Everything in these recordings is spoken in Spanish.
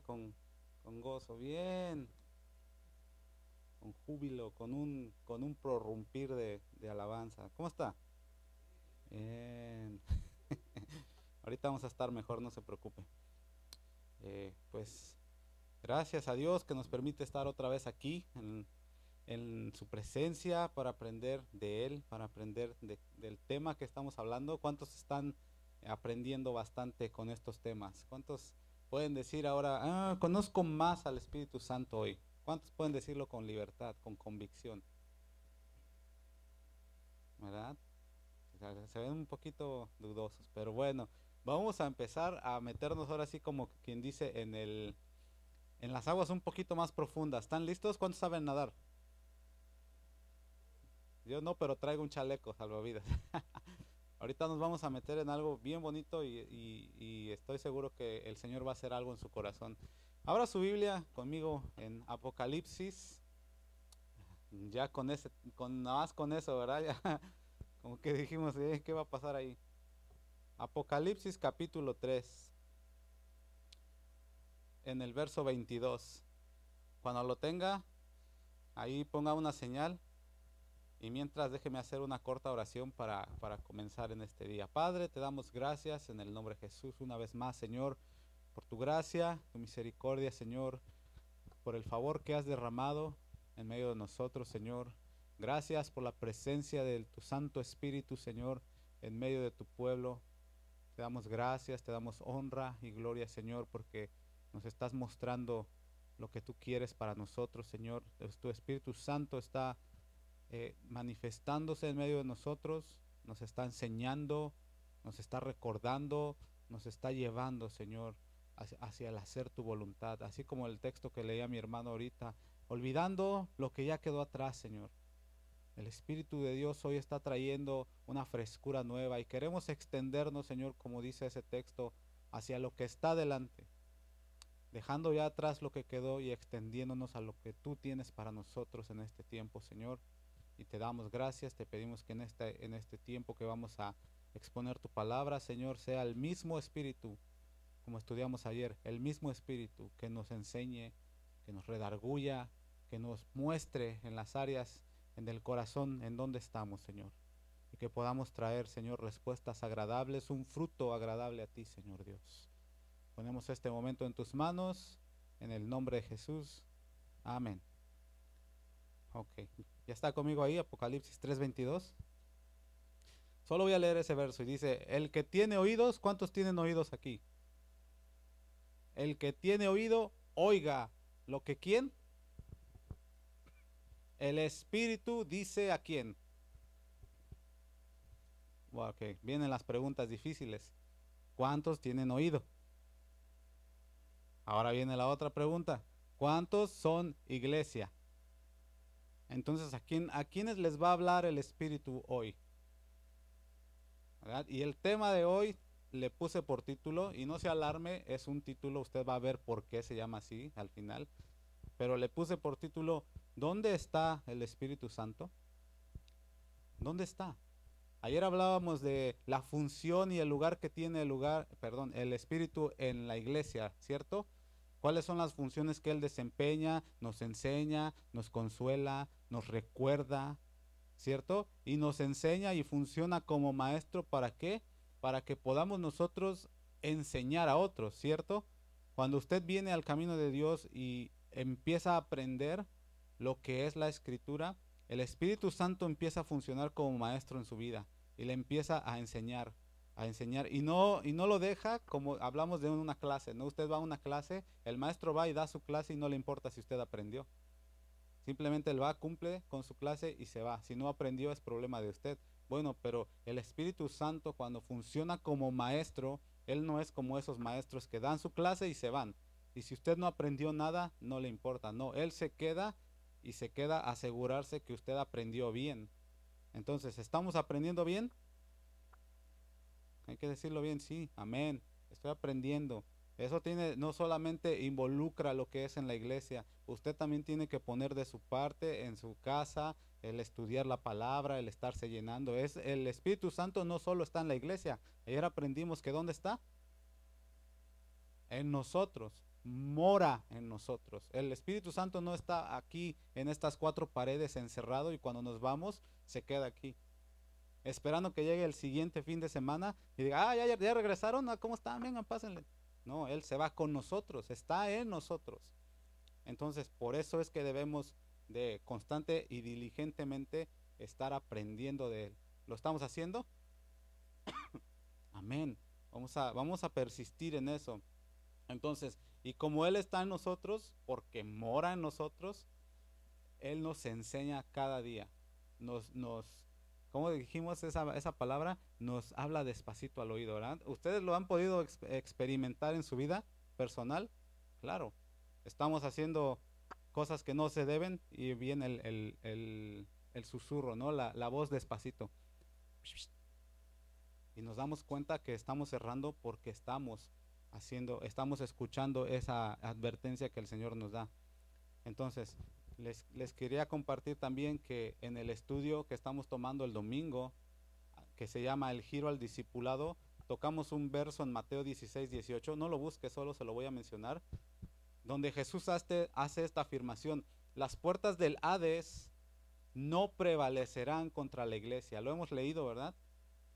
con, con gozo. Bien. Con júbilo, con un, con un prorrumpir de, alabanza. ¿Cómo está? Bien. Ahorita vamos a estar mejor, no se preocupe. Eh, pues gracias a Dios que nos permite estar otra vez aquí en, su presencia para aprender de Él, para aprender de, del tema que estamos hablando. ¿Cuántos están aprendiendo bastante con estos temas? ¿Cuántos pueden decir ahora, ah, conozco más al Espíritu Santo hoy? ¿Cuántos pueden decirlo con libertad, con convicción? ¿Verdad? Se ven un poquito dudosos, pero bueno, vamos a empezar a meternos ahora así como quien dice en el en las aguas un poquito más profundas. ¿Están listos? ¿Cuántos saben nadar? Yo no, pero traigo un chaleco salvavidas. Ahorita nos vamos a meter en algo bien bonito y, estoy seguro que el Señor va a hacer algo en su corazón. Abra su Biblia conmigo en Apocalipsis. Ya con ese, con nada más con eso, ¿verdad? Ya, como que dijimos, eh, ¿qué va a pasar ahí? Apocalipsis capítulo 3, en el verso 22. Cuando lo tenga, ahí ponga una señal y mientras déjeme hacer una corta oración para, para, comenzar en este día. Padre, te damos gracias en el nombre de Jesús una vez más, Señor, por tu gracia, tu misericordia, Señor, por el favor que has derramado en medio de nosotros, Señor. Gracias por la presencia de tu Santo Espíritu, Señor, en medio de tu pueblo. Te damos gracias, te damos honra y gloria, Señor, porque nos estás mostrando lo que tú quieres para nosotros, Señor. Tu Espíritu Santo está eh, manifestándose en medio de nosotros, nos está enseñando, nos está recordando, nos está llevando, Señor, hacia, el hacer tu voluntad, así como el texto que leía mi hermano ahorita, olvidando lo que ya quedó atrás, Señor. El Espíritu de Dios hoy está trayendo una frescura nueva y queremos extendernos, Señor, como dice ese texto, hacia lo que está delante, dejando ya atrás lo que quedó y extendiéndonos a lo que tú tienes para nosotros en este tiempo, Señor y te damos gracias, te pedimos que en este, en este tiempo que vamos a exponer tu palabra, Señor, sea el mismo Espíritu, como estudiamos ayer, el mismo Espíritu que nos enseñe, que nos redarguya, que nos muestre en las áreas en el corazón en donde estamos, Señor. Y que podamos traer, Señor, respuestas agradables, un fruto agradable a ti, Señor Dios. Ponemos este momento en tus manos, en el nombre de Jesús. Amén. Ok. Ya está conmigo ahí, Apocalipsis 3:22. Solo voy a leer ese verso y dice, el que tiene oídos, ¿cuántos tienen oídos aquí? El que tiene oído, oiga lo que quién. El Espíritu dice a quién. Ok, vienen las preguntas difíciles. ¿Cuántos tienen oído? Ahora viene la otra pregunta. ¿Cuántos son iglesia? Entonces, ¿a, quién, ¿a quiénes les va a hablar el Espíritu hoy? Y el tema de hoy le puse por título, y no se alarme, es un título, usted va a ver por qué se llama así al final, pero le puse por título, ¿dónde está el Espíritu Santo? ¿Dónde está? Ayer hablábamos de la función y el lugar que tiene el lugar, perdón, el Espíritu en la iglesia, ¿cierto? ¿Cuáles son las funciones que Él desempeña? Nos enseña, nos consuela, nos recuerda, ¿cierto? Y nos enseña y funciona como maestro para qué? Para que podamos nosotros enseñar a otros, ¿cierto? Cuando usted viene al camino de Dios y empieza a aprender lo que es la escritura, el Espíritu Santo empieza a funcionar como maestro en su vida y le empieza a enseñar a enseñar y no y no lo deja como hablamos de una clase, no usted va a una clase, el maestro va y da su clase y no le importa si usted aprendió. Simplemente él va, cumple con su clase y se va. Si no aprendió es problema de usted. Bueno, pero el Espíritu Santo cuando funciona como maestro, él no es como esos maestros que dan su clase y se van. Y si usted no aprendió nada, no le importa. No, él se queda y se queda asegurarse que usted aprendió bien. Entonces, ¿estamos aprendiendo bien? Hay que decirlo bien, sí, amén. Estoy aprendiendo. Eso tiene, no solamente involucra lo que es en la iglesia, usted también tiene que poner de su parte en su casa, el estudiar la palabra, el estarse llenando. Es el Espíritu Santo no solo está en la iglesia. Ayer aprendimos que dónde está? En nosotros. mora en nosotros. El Espíritu Santo no está aquí en estas cuatro paredes encerrado y cuando nos vamos se queda aquí. Esperando que llegue el siguiente fin de semana y diga, ah, ya, ya regresaron, ah, ¿cómo están? Vengan, pásenle. No, Él se va con nosotros, está en nosotros. Entonces, por eso es que debemos de constante y diligentemente estar aprendiendo de Él. ¿Lo estamos haciendo? Amén. Vamos a, vamos a persistir en eso. Entonces, y como Él está en nosotros, porque mora en nosotros, Él nos enseña cada día. Nos, nos, como dijimos esa, esa palabra, nos habla despacito al oído. ¿Ustedes lo han podido experimentar en su vida personal? Claro. Estamos haciendo cosas que no se deben y viene el, el, susurro, ¿no? La, la voz despacito. Y nos damos cuenta que estamos cerrando porque estamos haciendo, estamos escuchando esa advertencia que el Señor nos da. Entonces, les, les, quería compartir también que en el estudio que estamos tomando el domingo, que se llama El giro al discipulado, tocamos un verso en Mateo 16, 18, no lo busque, solo se lo voy a mencionar, donde Jesús hace, esta afirmación, las puertas del Hades no prevalecerán contra la iglesia. Lo hemos leído, ¿verdad?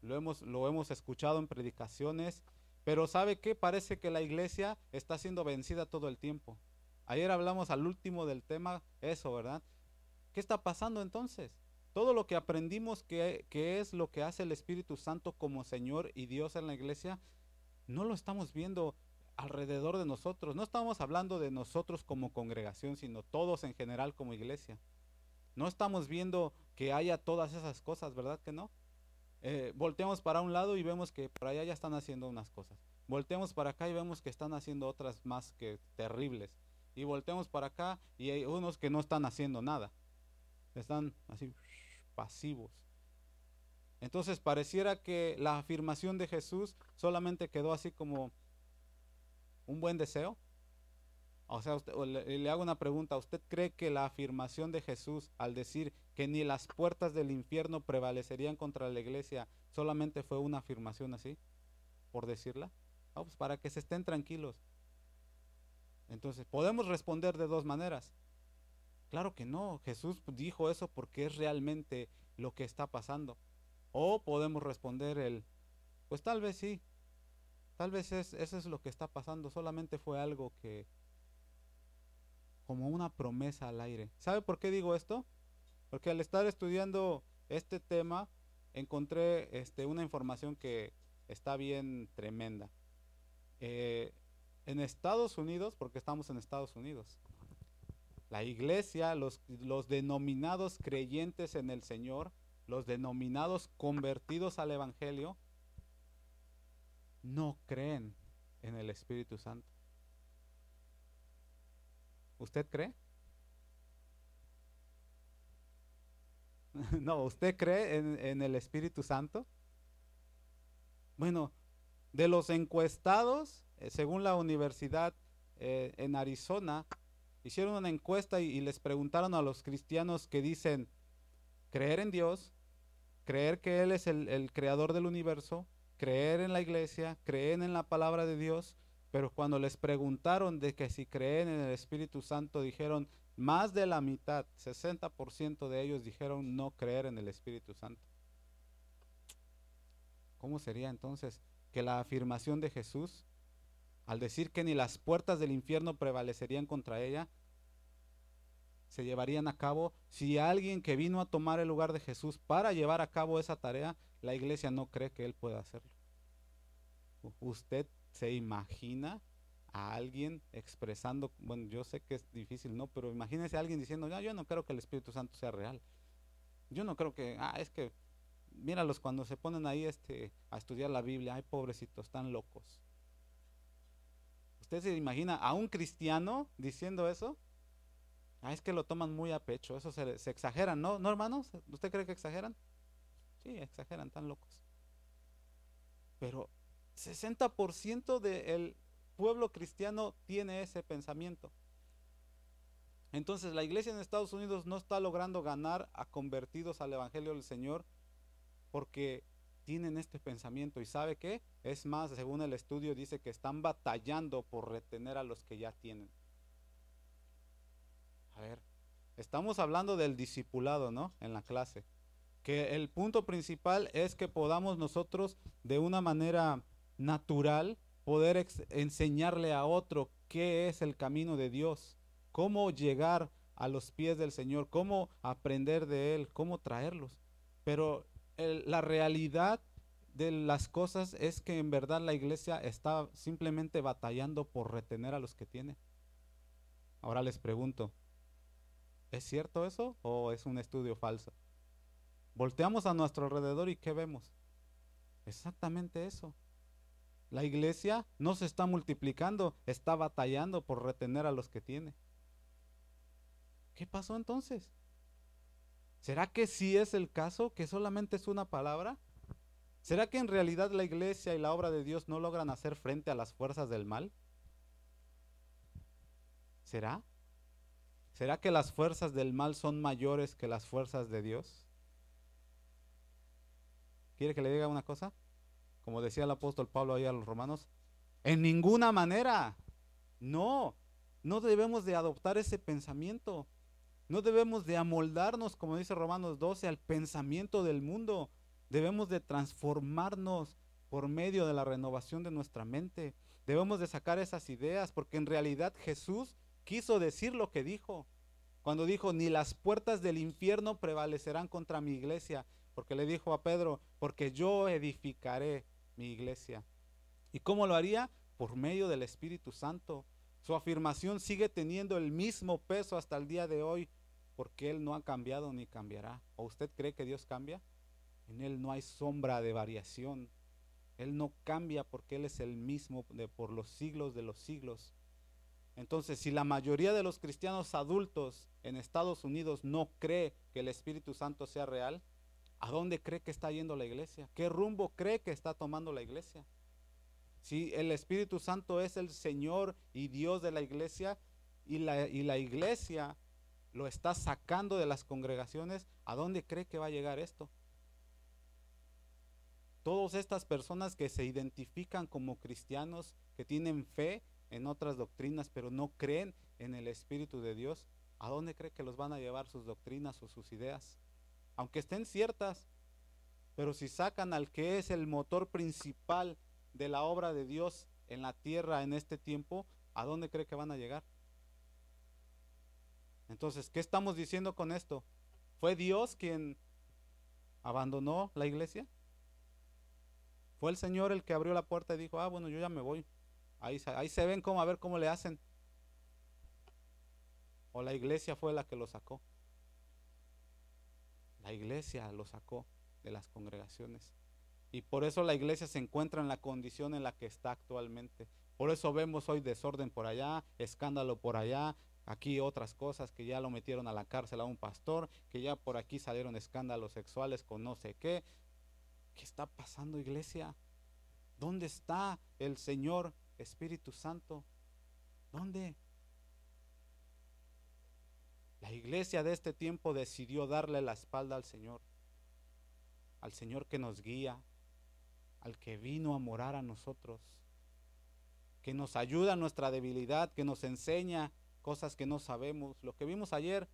Lo hemos, lo hemos escuchado en predicaciones pero ¿sabe qué? Parece que la iglesia está siendo vencida todo el tiempo. Ayer hablamos al último del tema, eso, ¿verdad? ¿Qué está pasando entonces? Todo lo que aprendimos que, que es lo que hace el Espíritu Santo como Señor y Dios en la iglesia, no lo estamos viendo alrededor de nosotros. No estamos hablando de nosotros como congregación, sino todos en general como iglesia. No estamos viendo que haya todas esas cosas, ¿verdad que no? Eh, para un lado y vemos que por allá ya están haciendo unas cosas. Volteamos para acá y vemos que están haciendo otras más que terribles. Y volteamos para acá y hay unos que no están haciendo nada. Están así pasivos. Entonces pareciera que la afirmación de Jesús solamente quedó así como un buen deseo. O sea, le hago una pregunta. ¿Usted cree que la afirmación de Jesús al decir que ni las puertas del infierno prevalecerían contra la iglesia, solamente fue una afirmación así, por decirla. Vamos, pues para que se estén tranquilos. Entonces, podemos responder de dos maneras. Claro que no, Jesús dijo eso porque es realmente lo que está pasando. O podemos responder el, pues tal vez sí, tal vez es, eso es lo que está pasando, solamente fue algo que, como una promesa al aire. ¿Sabe por qué digo esto? Porque al estar estudiando este tema, encontré este, una información que está bien tremenda. Eh, en Estados Unidos, porque estamos en Estados Unidos, la iglesia, los, los denominados creyentes en el Señor, los denominados convertidos al Evangelio, no creen en el Espíritu Santo. ¿Usted cree? no, ¿usted cree en, el Espíritu Santo? Bueno, de los encuestados, eh, según la universidad eh, en Arizona, hicieron una encuesta y, les preguntaron a los cristianos que dicen creer en Dios, creer que Él es el, el creador del universo, creer en la iglesia, creer en la palabra de Dios, pero cuando les preguntaron de que si creen en el Espíritu Santo, dijeron, más de la mitad, 60% de ellos dijeron no creer en el Espíritu Santo. ¿Cómo sería entonces que la afirmación de Jesús, al decir que ni las puertas del infierno prevalecerían contra ella, se llevarían a cabo si alguien que vino a tomar el lugar de Jesús para llevar a cabo esa tarea, la iglesia no cree que él pueda hacerlo? ¿Usted se imagina a alguien expresando, bueno, yo sé que es difícil, ¿no? Pero imagínese a alguien diciendo, ya, yo no creo que el Espíritu Santo sea real. Yo no creo que, ah, es que, míralos cuando se ponen ahí este, a estudiar la Biblia, ay, pobrecitos, están locos. ¿Usted se imagina a un cristiano diciendo eso? Ah, es que lo toman muy a pecho, eso se, se exageran, ¿no? ¿No, hermanos? ¿Usted cree que exageran? Sí, exageran, tan locos. Pero 60% del pueblo cristiano tiene ese pensamiento. Entonces la iglesia en Estados Unidos no está logrando ganar a convertidos al Evangelio del Señor porque tienen este pensamiento y sabe qué? Es más, según el estudio dice que están batallando por retener a los que ya tienen. A ver, estamos hablando del discipulado, ¿no? En la clase. Que el punto principal es que podamos nosotros de una manera natural poder enseñarle a otro qué es el camino de Dios, cómo llegar a los pies del Señor, cómo aprender de Él, cómo traerlos. Pero la realidad de las cosas es que en verdad la iglesia está simplemente batallando por retener a los que tiene. Ahora les pregunto, ¿es cierto eso o es un estudio falso? Volteamos a nuestro alrededor y ¿qué vemos? Exactamente eso. La iglesia no se está multiplicando, está batallando por retener a los que tiene. ¿Qué pasó entonces? ¿Será que sí es el caso, que solamente es una palabra? ¿Será que en realidad la iglesia y la obra de Dios no logran hacer frente a las fuerzas del mal? ¿Será? ¿Será que las fuerzas del mal son mayores que las fuerzas de Dios? ¿Quiere que le diga una cosa? Como decía el apóstol Pablo ahí a los romanos, en ninguna manera. No, no debemos de adoptar ese pensamiento. No debemos de amoldarnos, como dice Romanos 12, al pensamiento del mundo. Debemos de transformarnos por medio de la renovación de nuestra mente. Debemos de sacar esas ideas, porque en realidad Jesús quiso decir lo que dijo. Cuando dijo, ni las puertas del infierno prevalecerán contra mi iglesia, porque le dijo a Pedro, porque yo edificaré mi iglesia. ¿Y cómo lo haría? Por medio del Espíritu Santo. Su afirmación sigue teniendo el mismo peso hasta el día de hoy porque Él no ha cambiado ni cambiará. ¿O usted cree que Dios cambia? En Él no hay sombra de variación. Él no cambia porque Él es el mismo de por los siglos de los siglos. Entonces, si la mayoría de los cristianos adultos en Estados Unidos no cree que el Espíritu Santo sea real, ¿a dónde cree que está yendo la iglesia? ¿Qué rumbo cree que está tomando la iglesia? Si el Espíritu Santo es el Señor y Dios de la iglesia y la, iglesia lo está sacando de las congregaciones, ¿a dónde cree que va a llegar esto? Todas estas personas que se identifican como cristianos, que tienen fe en otras doctrinas, pero no creen en el Espíritu de Dios, ¿a dónde cree que los van a llevar sus doctrinas o sus ideas? Aunque estén ciertas, pero si sacan al que es el motor principal de la obra de Dios en la tierra en este tiempo, ¿a dónde cree que van a llegar? Entonces, ¿qué estamos diciendo con esto? ¿Fue Dios quien abandonó la iglesia? ¿Fue el Señor el que abrió la puerta y dijo, ah, bueno, yo ya me voy? Ahí, ahí se ven cómo, a ver cómo le hacen. ¿O la iglesia fue la que lo sacó? La iglesia lo sacó de las congregaciones. Y por eso la iglesia se encuentra en la condición en la que está actualmente. Por eso vemos hoy desorden por allá, escándalo por allá, Aquí otras cosas que ya lo metieron a la cárcel a un pastor, que ya por aquí salieron escándalos sexuales con no sé qué. ¿Qué está pasando, iglesia? ¿Dónde está el Señor Espíritu Santo? ¿Dónde? La iglesia de este tiempo decidió darle la espalda al Señor, al Señor que nos guía, al que vino a morar a nosotros, que nos ayuda en nuestra debilidad, que nos enseña cosas que no sabemos. Lo que vimos ayer,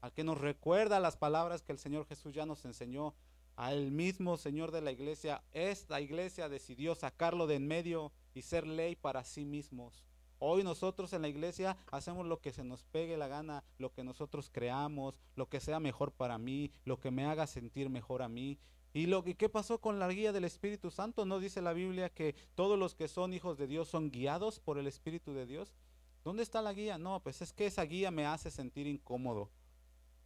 al que nos recuerda las palabras que el Señor Jesús ya nos enseñó, al mismo Señor de la iglesia, esta iglesia decidió sacarlo de en medio y ser ley para sí mismos. Hoy nosotros en la iglesia hacemos lo que se nos pegue la gana, lo que nosotros creamos, lo que sea mejor para mí, lo que me haga sentir mejor a mí. ¿Y lo qué pasó con la guía del Espíritu Santo? ¿No dice la Biblia que todos los que son hijos de Dios son guiados por el Espíritu de Dios? ¿Dónde está la guía? No, pues es que esa guía me hace sentir incómodo.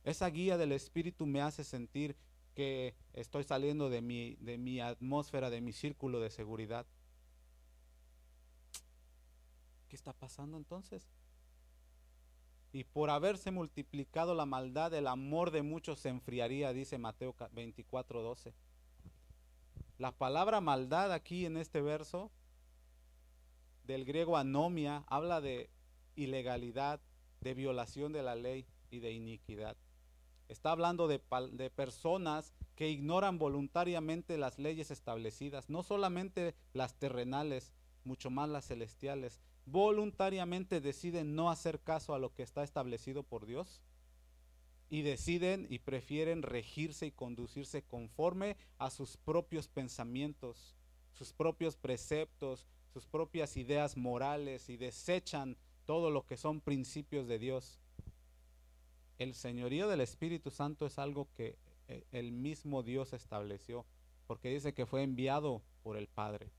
Esa guía del Espíritu me hace sentir que estoy saliendo de mi, de mi atmósfera, de mi círculo de seguridad. ¿Qué está pasando entonces? Y por haberse multiplicado la maldad, el amor de muchos se enfriaría, dice Mateo 24, 12. La palabra maldad aquí en este verso del griego anomia habla de ilegalidad, de violación de la ley y de iniquidad. Está hablando de, de, personas que ignoran voluntariamente las leyes establecidas, no solamente las terrenales, mucho más las celestiales. Voluntariamente deciden no hacer caso a lo que está establecido por Dios y deciden y prefieren regirse y conducirse conforme a sus propios pensamientos, sus propios preceptos, sus propias ideas morales y desechan todo lo que son principios de Dios. El señorío del Espíritu Santo es algo que eh, el mismo Dios estableció, porque dice que fue enviado por el Padre.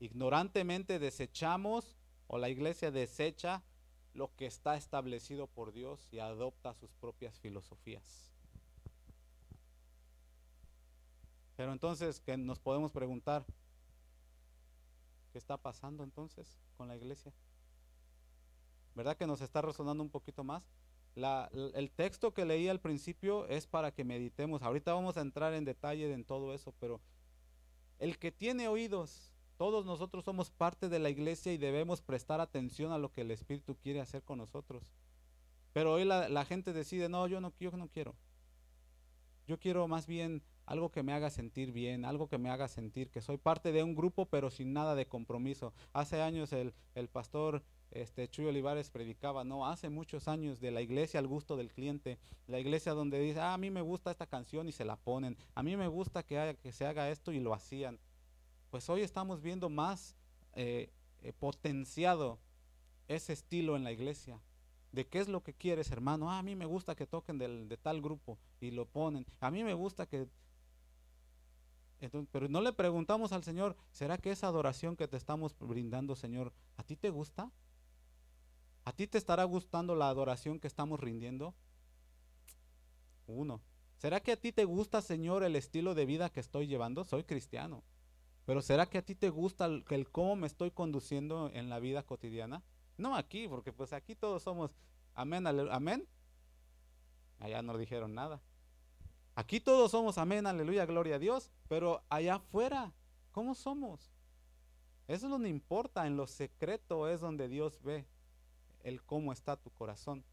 Ignorantemente desechamos, o la iglesia desecha lo que está establecido por Dios y adopta sus propias filosofías. Pero entonces, que nos podemos preguntar, ¿qué está pasando entonces con la iglesia? ¿Verdad que nos está resonando un poquito más? el texto que leí al principio es para que meditemos. Ahorita vamos a entrar en detalle en todo eso, pero el que tiene oídos, todos nosotros somos parte de la iglesia y debemos prestar atención a lo que el Espíritu quiere hacer con nosotros. Pero hoy la, gente decide, no, yo no, yo no quiero. Yo quiero más bien algo que me haga sentir bien, algo que me haga sentir que soy parte de un grupo, pero sin nada de compromiso. Hace años el, el pastor este, Chuy Olivares predicaba, no, hace muchos años de la iglesia al gusto del cliente, la iglesia donde dice, ah, a mí me gusta esta canción y se la ponen, a mí me gusta que, que se haga esto y lo hacían pues hoy estamos viendo más eh, eh, potenciado ese estilo en la iglesia. ¿De qué es lo que quieres, hermano? Ah, a mí me gusta que toquen del, de tal grupo y lo ponen. A mí me gusta que... Entonces, pero no le preguntamos al Señor, ¿será que esa adoración que te estamos brindando, Señor, a ti te gusta? ¿A ti te estará gustando la adoración que estamos rindiendo? Uno. ¿Será que a ti te gusta, Señor, el estilo de vida que estoy llevando? Soy cristiano. Pero ¿será que a ti te gusta el, cómo me estoy conduciendo en la vida cotidiana? No aquí, porque pues aquí todos somos amén, amén. Allá no dijeron nada. Aquí todos somos amén, aleluya, gloria a Dios, pero allá afuera, ¿cómo somos? Eso que importa, en lo secreto es donde Dios ve el cómo está tu corazón.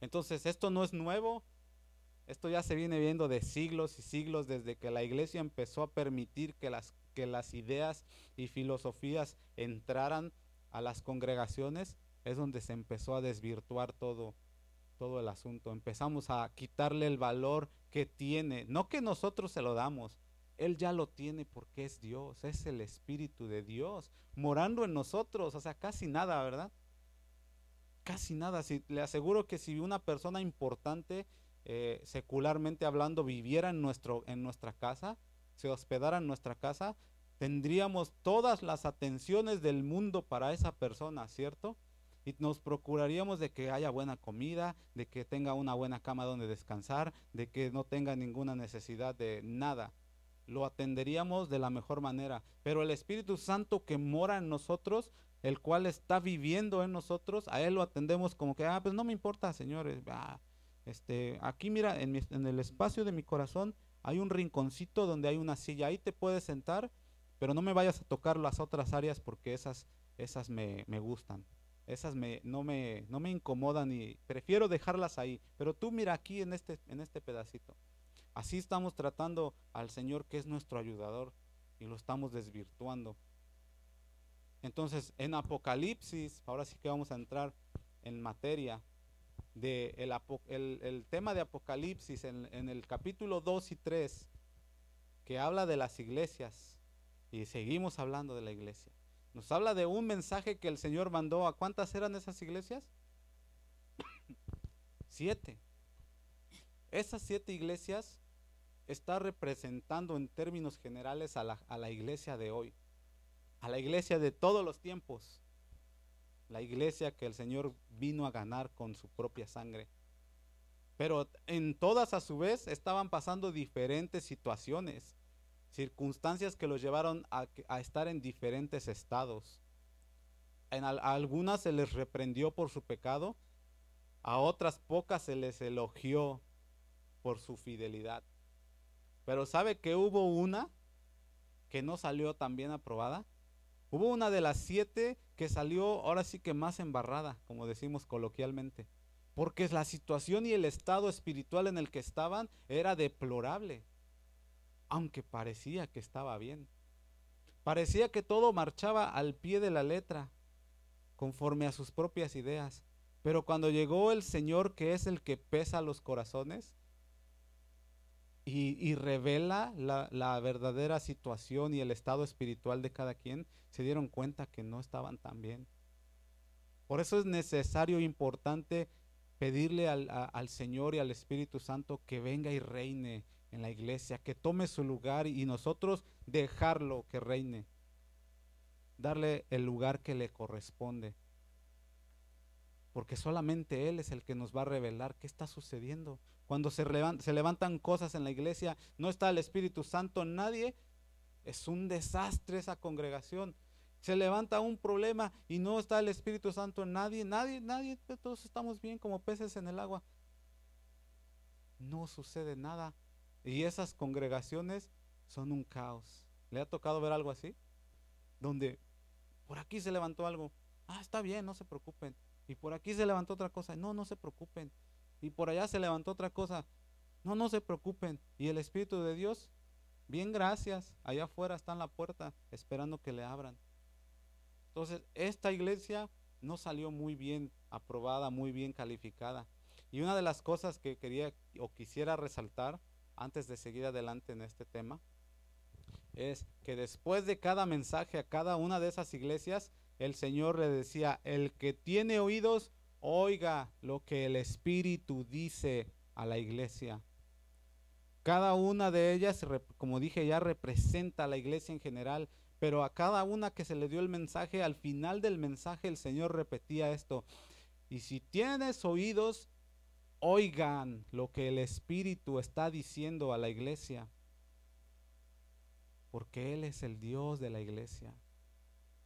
Entonces, esto no es nuevo, esto ya se viene viendo de siglos y siglos desde que la iglesia empezó a permitir que las que las ideas y filosofías entraran a las congregaciones, es donde se empezó a desvirtuar todo, todo el asunto. Empezamos a quitarle el valor que tiene, no que nosotros se lo damos, él ya lo tiene porque es Dios, es el Espíritu de Dios, morando en nosotros, o sea, casi nada, ¿verdad? Casi nada. Si, le aseguro que si una persona importante, eh, secularmente hablando, viviera en, nuestro, en nuestra casa, se hospedara en nuestra casa, tendríamos todas las atenciones del mundo para esa persona, ¿cierto? Y nos procuraríamos de que haya buena comida, de que tenga una buena cama donde descansar, de que no tenga ninguna necesidad de nada. Lo atenderíamos de la mejor manera. Pero el Espíritu Santo que mora en nosotros, el cual está viviendo en nosotros, a Él lo atendemos como que, ah, pues no me importa, señores. Este, aquí mira, en el espacio de mi corazón hay un rinconcito donde hay una silla, ahí te puedes sentar, pero no me vayas a tocar las otras áreas porque esas, esas me, gustan. Esas me, no, me, no me incomodan y prefiero dejarlas ahí. Pero tú mira aquí en este, en este pedacito. Así estamos tratando al Señor que es nuestro ayudador y lo estamos desvirtuando. Entonces, en Apocalipsis, ahora sí que vamos a entrar en materia, de el, tema de Apocalipsis en, en, el capítulo 2 y 3, que habla de las iglesias, y seguimos hablando de la iglesia. Nos habla de un mensaje que el Señor mandó. ¿A cuántas eran esas iglesias? siete. Esas siete iglesias está representando en términos generales a la, a la iglesia de hoy, a la iglesia de todos los tiempos la iglesia que el Señor vino a ganar con su propia sangre. Pero en todas a su vez estaban pasando diferentes situaciones, circunstancias que los llevaron a, estar en diferentes estados. En algunas se les reprendió por su pecado, a otras pocas se les elogió por su fidelidad. Pero ¿sabe que hubo una que no salió tan bien aprobada? Hubo una de las siete que salió ahora sí que más embarrada, como decimos coloquialmente. porque la situación y el estado espiritual en el que estaban era deplorable, aunque parecía que estaba bien. Parecía que todo marchaba al pie de la letra, conforme a sus propias ideas. Pero cuando llegó el Señor, que es el que pesa los corazones, y, revela la, verdadera situación y el estado espiritual de cada quien, se dieron cuenta que no estaban tan bien. Por eso es necesario e importante pedirle al, Señor y al Espíritu Santo que venga y reine en la iglesia, que tome su lugar y nosotros dejarlo que reine, darle el lugar que le corresponde. Porque solamente Él es el que nos va a revelar qué está sucediendo. Cuando se, se levantan cosas en la iglesia, no está el Espíritu Santo, nadie, es un desastre esa congregación. Se levanta un problema y no está el Espíritu Santo en nadie, nadie, nadie, todos estamos bien como peces en el agua. No sucede nada. Y esas congregaciones son un caos. ¿Le ha tocado ver algo así? Donde por aquí se levantó algo. Ah, está bien, no se preocupen. Y por aquí se levantó otra cosa. No, no se preocupen. Y por allá se levantó otra cosa. No, no se preocupen. Y el Espíritu de Dios, bien gracias, allá afuera está en la puerta esperando que le abran. Entonces, esta iglesia no salió muy bien aprobada, muy bien calificada. Y una de las cosas que quería o quisiera resaltar antes de seguir adelante en este tema es que después de cada mensaje a cada una de esas iglesias, el Señor le decía, el que tiene oídos, oiga lo que el Espíritu dice a la iglesia. Cada una de ellas, como dije ya, representa a la iglesia en general, pero a cada una que se le dio el mensaje, al final del mensaje el Señor repetía esto. Y si tienes oídos, oigan lo que el Espíritu está diciendo a la iglesia, porque Él es el Dios de la iglesia.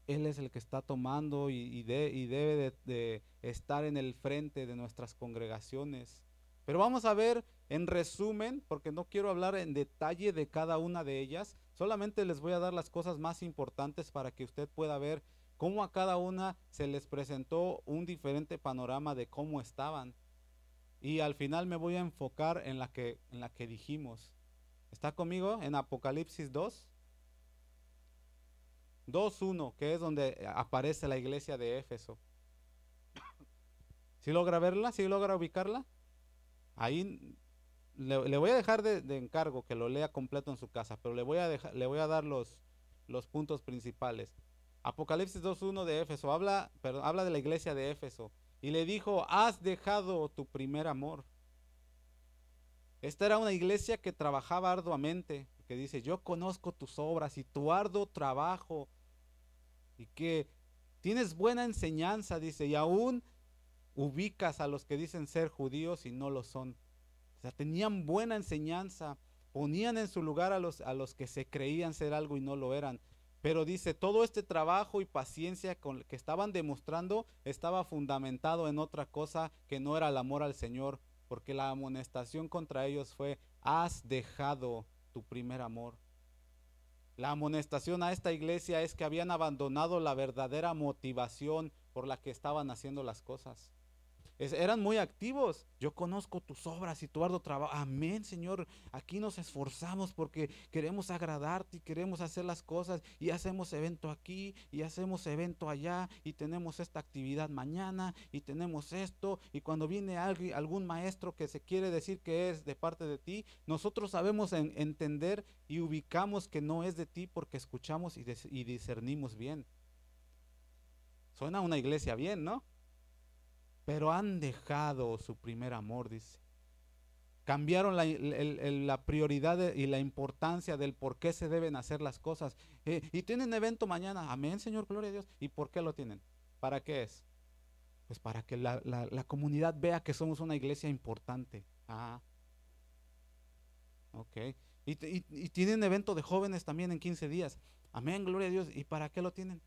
Él es el que está tomando y, debe de, estar en el frente de nuestras congregaciones. Pero vamos a ver en resumen, porque no quiero hablar en detalle de cada una de ellas, solamente les voy a dar las cosas más importantes para que usted pueda ver cómo a cada una se les presentó un diferente panorama de cómo estaban. Y al final me voy a enfocar en la que, en la que dijimos. ¿Está conmigo en Apocalipsis 2? 2.1, que es donde aparece la iglesia de Éfeso. ¿Si logra verla? ¿Si logra ubicarla? Ahí le, voy a dejar de, encargo que lo lea completo en su casa, pero le voy a, dar los, puntos principales. Apocalipsis 2.1 de Éfeso habla, habla de la iglesia de Éfeso y le dijo, has dejado tu primer amor. Esta era una iglesia que trabajaba arduamente, que dice, yo conozco tus obras y tu arduo trabajo y que tienes buena enseñanza, dice, y aún ubicas a los que dicen ser judíos y no lo son. O sea, tenían buena enseñanza, ponían en su lugar a los, a los que se creían ser algo y no lo eran. Pero dice, todo este trabajo y paciencia con, que estaban demostrando estaba fundamentado en otra cosa que no era el amor al Señor, porque la amonestación contra ellos fue, has dejado tu primer amor. La amonestación a esta iglesia es que habían abandonado la verdadera motivación por la que estaban haciendo las cosas eran muy activos. Yo conozco tus obras y tu arduo trabajo. Amén, Señor. Aquí nos esforzamos porque queremos agradarte y queremos hacer las cosas y hacemos evento aquí y hacemos evento allá y tenemos esta actividad mañana y tenemos esto y cuando viene alguien, algún maestro que se quiere decir que es de parte de ti, nosotros sabemos entender y ubicamos que no es de ti porque escuchamos y discernimos bien. Suena una iglesia bien, ¿no? Pero han dejado su primer amor, dice. Cambiaron la, prioridad y la importancia del por qué se deben hacer las cosas. Eh, y tienen evento mañana. Amén, Señor, gloria a Dios. ¿Y por qué lo tienen? ¿Para qué es? Pues para que la, comunidad vea que somos una iglesia importante. Ah. Ok. Y, y tienen evento de jóvenes también en 15 días. Amén, gloria a Dios. ¿Y para qué lo tienen?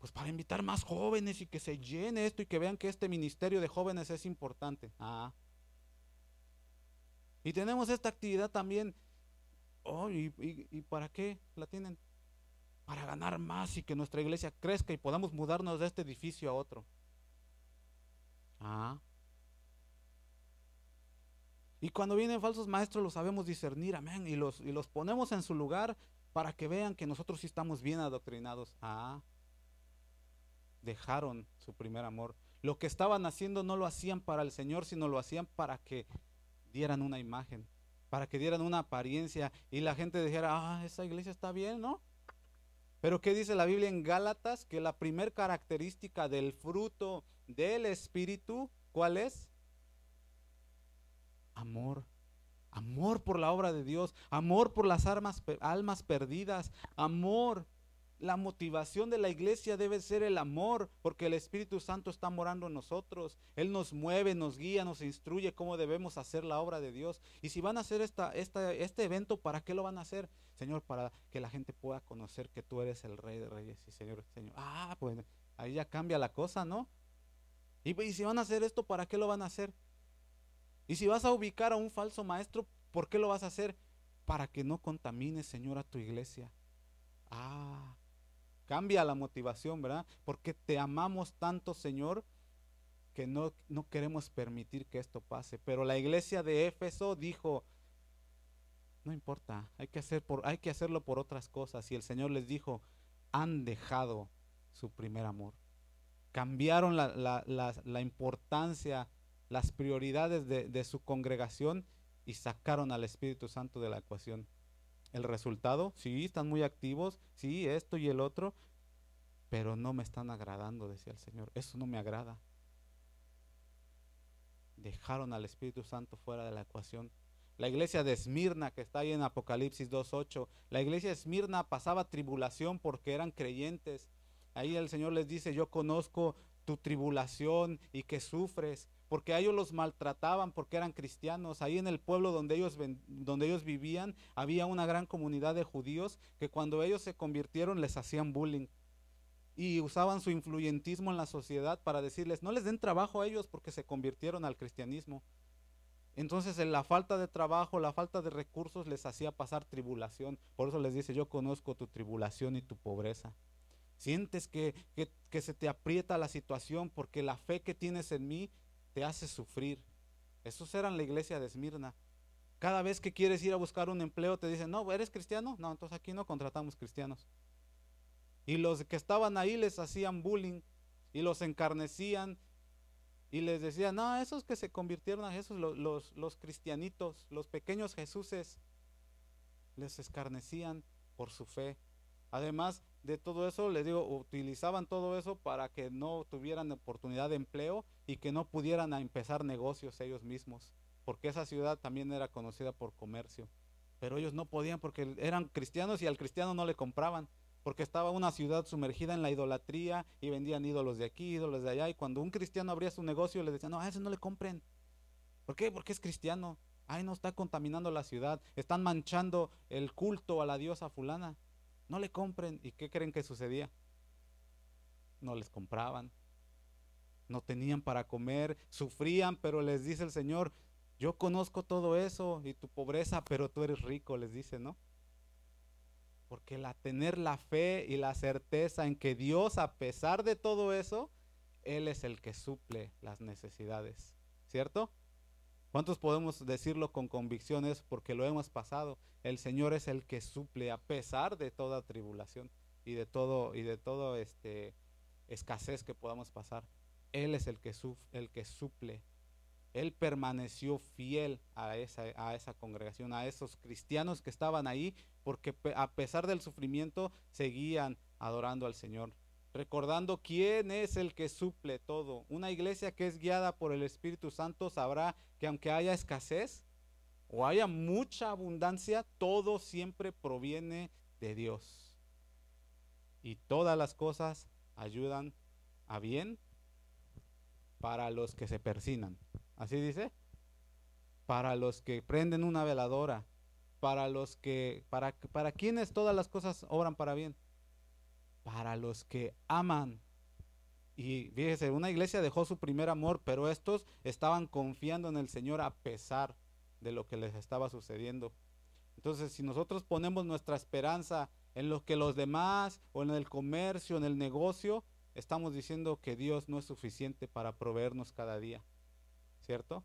Pues para invitar más jóvenes y que se llene esto y que vean que este ministerio de jóvenes es importante. Ah. Y tenemos esta actividad también. Oh, y, para qué la tienen? Para ganar más y que nuestra iglesia crezca y podamos mudarnos de este edificio a otro. Ah. Y cuando vienen falsos maestros los sabemos discernir, amén, y los, y los ponemos en su lugar para que vean que nosotros sí estamos bien adoctrinados. Ah, dejaron su primer amor. Lo que estaban haciendo no lo hacían para el Señor, sino lo hacían para que dieran una imagen, para que dieran una apariencia y la gente dijera, ah, esa iglesia está bien, ¿no? Pero ¿qué dice la Biblia en Gálatas? Que la primer característica del fruto del Espíritu, ¿cuál es? Amor. Amor por la obra de Dios, amor por las almas, almas perdidas, amor la motivación de la iglesia debe ser el amor, porque el Espíritu Santo está morando en nosotros. Él nos mueve, nos guía, nos instruye cómo debemos hacer la obra de Dios. Y si van a hacer esta, este evento, ¿para qué lo van a hacer? Señor, para que la gente pueda conocer que tú eres el Rey de Reyes y Señor, Señor. Ah, pues ahí ya cambia la cosa, ¿no? Y, si van a hacer esto, ¿para qué lo van a hacer? Y si vas a ubicar a un falso maestro, ¿por qué lo vas a hacer? Para que no contamines, Señor, a tu iglesia. Ah, Cambia la motivación, ¿verdad? Porque te amamos tanto, Señor, que no, no queremos permitir que esto pase. Pero la iglesia de Éfeso dijo, no importa, hay que, hacer por, hay que hacerlo por otras cosas. Y el Señor les dijo, han dejado su primer amor. Cambiaron la, importancia, las prioridades de, de su congregación y sacaron al Espíritu Santo de la ecuación. El resultado, sí, están muy activos, sí, esto y el otro, pero no me están agradando, decía el Señor. Eso no me agrada. Dejaron al Espíritu Santo fuera de la ecuación. La iglesia de Esmirna, que está ahí en Apocalipsis 2.8, la iglesia de Esmirna pasaba tribulación porque eran creyentes. Ahí el Señor les dice, yo conozco tu tribulación y que sufres, porque a ellos los maltrataban porque eran cristianos. Ahí en el pueblo donde ellos, donde ellos vivían había una gran comunidad de judíos que cuando ellos se convirtieron les hacían bullying y usaban su influyentismo en la sociedad para decirles, no les den trabajo a ellos porque se convirtieron al cristianismo. Entonces la falta de trabajo, la falta de recursos les hacía pasar tribulación. Por eso les dice, yo conozco tu tribulación y tu pobreza. Sientes que, que se te aprieta la situación porque la fe que tienes en mí te hace sufrir. Esos eran la iglesia de Esmirna. Cada vez que quieres ir a buscar un empleo te dicen, no, ¿eres cristiano? No, entonces aquí no contratamos cristianos. Y los que estaban ahí les hacían bullying y los encarnecían y les decían, no, esos que se convirtieron a Jesús, los, los, los cristianitos, los pequeños Jesuses, les escarnecían por su fe. Además de todo eso, les digo, utilizaban todo eso para que no tuvieran oportunidad de empleo y que no pudieran empezar negocios ellos mismos, porque esa ciudad también era conocida por comercio. Pero ellos no podían porque eran cristianos y al cristiano no le compraban, porque estaba una ciudad sumergida en la idolatría y vendían ídolos de aquí, ídolos de allá, y cuando un cristiano abría su negocio le decían, no, a ese no le compren. ¿Por qué? Porque es cristiano. Ay, no está contaminando la ciudad, están manchando el culto a la diosa fulana no le compren. ¿Y qué creen que sucedía? No les compraban, no tenían para comer, sufrían, pero les dice el Señor, yo conozco todo eso y tu pobreza, pero tú eres rico, les dice, ¿no? Porque la tener la fe y la certeza en que Dios, a pesar de todo eso, Él es el que suple las necesidades, ¿cierto? ¿Cuántos podemos decirlo con convicciones porque lo hemos pasado? El Señor es el que suple a pesar de toda tribulación y de todo y de todo este escasez que podamos pasar. Él es el que, el que suple. Él permaneció fiel a esa, a esa congregación, a esos cristianos que estaban ahí, porque a pesar del sufrimiento seguían adorando al Señor recordando quién es el que suple todo. Una iglesia que es guiada por el Espíritu Santo sabrá que aunque haya escasez o haya mucha abundancia, todo siempre proviene de Dios. Y todas las cosas ayudan a bien para los que se persinan. Así dice. Para los que prenden una veladora, para los que para para quienes todas las cosas obran para bien para los que aman. Y fíjese, una iglesia dejó su primer amor, pero estos estaban confiando en el Señor a pesar de lo que les estaba sucediendo. Entonces, si nosotros ponemos nuestra esperanza en lo que los demás o en el comercio, en el negocio, estamos diciendo que Dios no es suficiente para proveernos cada día, ¿cierto?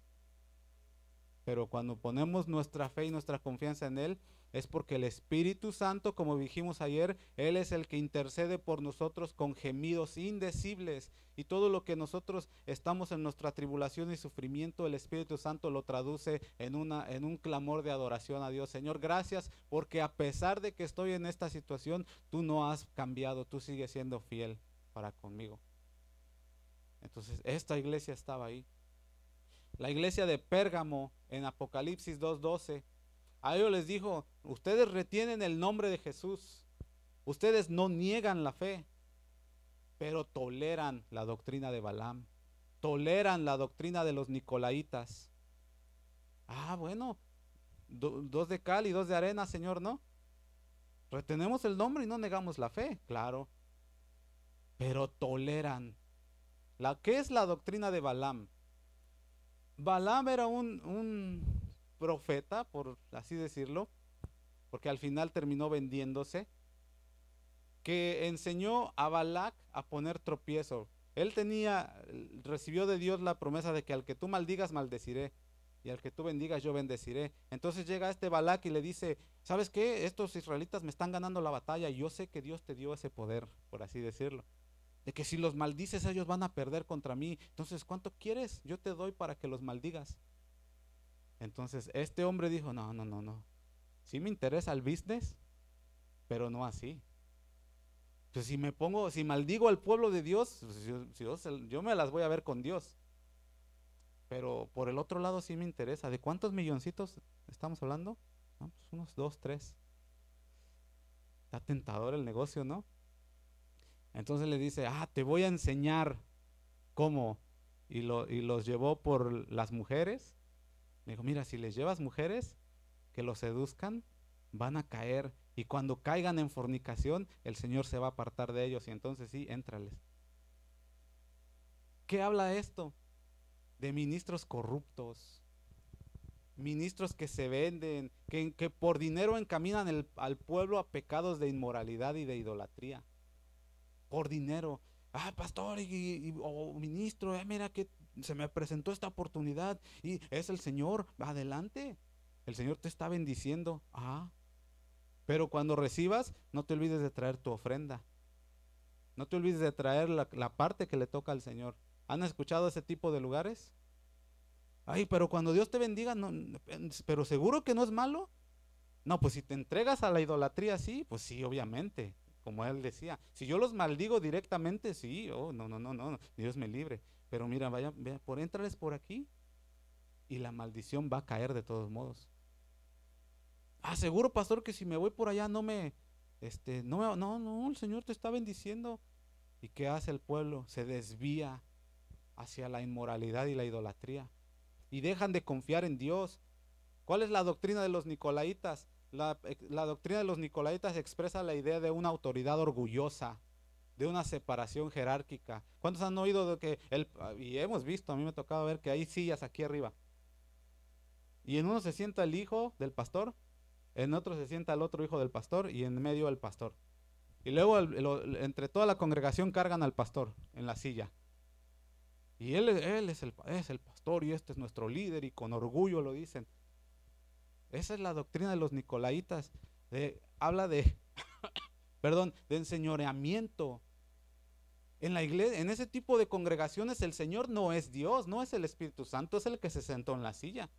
Pero cuando ponemos nuestra fe y nuestra confianza en Él, es porque el Espíritu Santo, como dijimos ayer, Él es el que intercede por nosotros con gemidos indecibles. Y todo lo que nosotros estamos en nuestra tribulación y sufrimiento, el Espíritu Santo lo traduce en, una, en un clamor de adoración a Dios. Señor, gracias porque a pesar de que estoy en esta situación, tú no has cambiado, tú sigues siendo fiel para conmigo. Entonces, esta iglesia estaba ahí. La iglesia de Pérgamo en Apocalipsis 2.12 a ellos les dijo, ustedes retienen el nombre de Jesús, ustedes no niegan la fe, pero toleran la doctrina de Balaam, toleran la doctrina de los nicolaitas. Ah, bueno, dos de cal y dos de arena, Señor, ¿no? Retenemos el nombre y no negamos la fe, claro, pero toleran. La, ¿Qué es la doctrina de Balaam? Balaam era un, un profeta, por así decirlo, porque al final terminó vendiéndose, que enseñó a Balac a poner tropiezo. Él tenía, recibió de Dios la promesa de que al que tú maldigas, maldeciré. Y al que tú bendigas, yo bendeciré. Entonces llega este Balac y le dice, ¿sabes qué? Estos israelitas me están ganando la batalla y yo sé que Dios te dio ese poder, por así decirlo. De que si los maldices, ellos van a perder contra mí. Entonces, ¿cuánto quieres? Yo te doy para que los maldigas. Entonces, este hombre dijo, no, no, no, no. Sí me interesa el business, pero no así. Pues si me pongo, si maldigo al pueblo de Dios, pues yo, me las voy a ver con Dios. Pero por el otro lado sí me interesa. ¿De cuántos milloncitos estamos hablando? Pues unos dos, tres. Está tentador el negocio, ¿no? Entonces le dice, ah, te voy a enseñar cómo. Y, lo, y los llevó por las mujeres me dijo, mira, si les llevas mujeres que los seduzcan, van a caer. Y cuando caigan en fornicación, el Señor se va a apartar de ellos. Y entonces sí, éntrales. ¿Qué habla esto? De ministros corruptos. Ministros que se venden, que, que por dinero encaminan al pueblo a pecados de inmoralidad y de idolatría. Por dinero. Ah, pastor y, o ministro, eh, mira que se me presentó esta oportunidad y es el Señor, adelante. El Señor te está bendiciendo. Ah, pero cuando recibas, no te olvides de traer tu ofrenda. No te olvides de traer la, parte que le toca al Señor. ¿Han escuchado ese tipo de lugares? Ay, pero cuando Dios te bendiga, no, pero seguro que no es malo. No, pues si te entregas a la idolatría, sí, pues sí, obviamente, como él decía. Si yo los maldigo directamente, sí, oh, no, no, no, no, Dios me libre. Pero mira, vaya, vea, por entrarles por aquí y la maldición va a caer de todos modos. Ah, seguro, pastor, que si me voy por allá no me, este, no no, no, el Señor te está bendiciendo. ¿Y qué hace el pueblo? Se desvía hacia la inmoralidad y la idolatría. Y dejan de confiar en Dios. ¿Cuál es la doctrina de los nicolaitas? La, la doctrina de los nicolaitas expresa la idea de una autoridad orgullosa, de una separación jerárquica. ¿Cuántos han oído de que el, y hemos visto, a mí me ha tocado ver que hay sillas aquí arriba? Y en uno se sienta el hijo del pastor, en otro se sienta el otro hijo del pastor y en medio el pastor. Y luego entre toda la congregación cargan al pastor en la silla. Y él, él es, el, es el pastor y este es nuestro líder y con orgullo lo dicen. Esa es la doctrina de los nicolaitas. Habla de, perdón, de enseñoreamiento, en la iglesia, en ese tipo de congregaciones, el Señor no es Dios, no es el Espíritu Santo, es el que se sentó en la silla.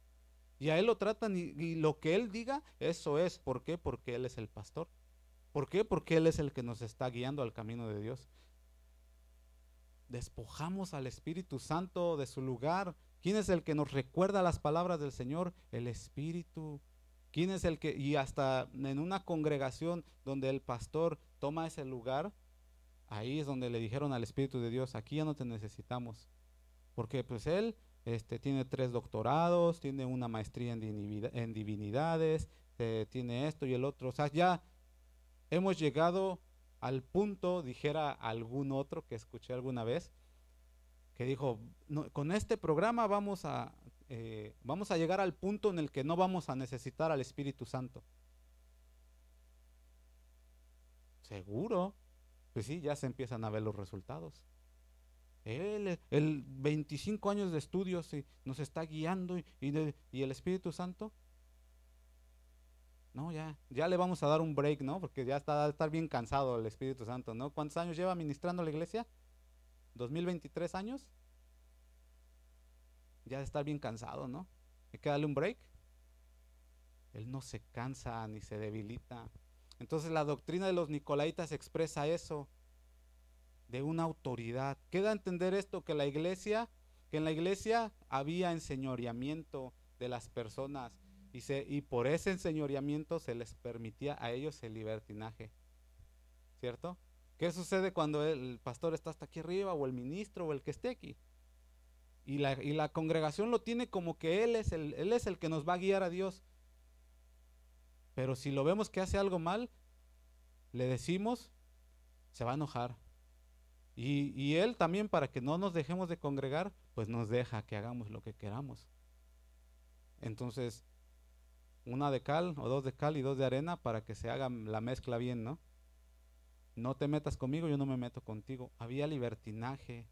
Y a Él lo tratan y, lo que Él diga, eso es. ¿Por qué? Porque Él es el pastor. ¿Por qué? Porque Él es el que nos está guiando al camino de Dios. Despojamos al Espíritu Santo de su lugar. ¿Quién es el que nos recuerda las palabras del Señor? El Espíritu. ¿Quién es el que, y hasta en una congregación donde el pastor toma ese lugar, Ahí es donde le dijeron al Espíritu de Dios, aquí ya no te necesitamos. Porque pues él este, tiene tres doctorados, tiene una maestría en, divinidades, eh, tiene esto y el otro. O sea, ya hemos llegado al punto, dijera algún otro que escuché alguna vez, que dijo, con este programa vamos a, eh, vamos a llegar al punto en el que no vamos a necesitar al Espíritu Santo. Seguro. Pues sí, ya se empiezan a ver los resultados. Él, el 25 años de estudios nos está guiando y, y, el Espíritu Santo. No, ya, ya le vamos a dar un break, ¿no? Porque ya está estar bien cansado el Espíritu Santo, ¿no? ¿Cuántos años lleva ministrando la iglesia? ¿2023 años? Ya de estar bien cansado, ¿no? Hay que darle un break. Él no se cansa ni se debilita. Entonces la doctrina de los nicolaitas expresa eso de una autoridad. Queda entender esto que la iglesia, que en la iglesia había enseñoreamiento de las personas y, por ese enseñoreamiento se les permitía a ellos el libertinaje. ¿Cierto? ¿Qué sucede cuando el pastor está hasta aquí arriba o el ministro o el que esté aquí? Y la, y la congregación lo tiene como que él es, el, él es el que nos va a guiar a Dios. Pero si lo vemos que hace algo mal, le decimos, se va a enojar. Y, Él también, para que no nos dejemos de congregar, pues nos deja que hagamos lo que queramos. Entonces, una de cal o dos de cal y dos de arena para que se haga la mezcla bien, ¿no? No te metas conmigo, yo no me meto contigo. Había libertinaje.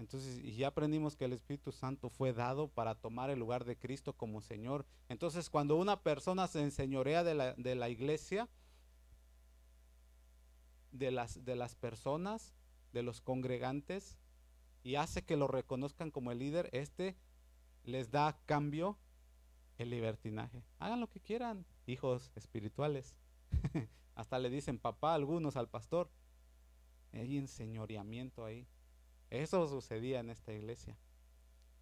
Entonces, y ya aprendimos que el Espíritu Santo fue dado para tomar el lugar de Cristo como Señor. Entonces, cuando una persona se enseñorea de la, de la iglesia, de las, de las personas, de los congregantes y hace que lo reconozcan como el líder, este les da cambio el libertinaje. Hagan lo que quieran, hijos espirituales. Hasta le dicen papá algunos al pastor. Hay enseñoreamiento ahí. Eso sucedía en esta iglesia.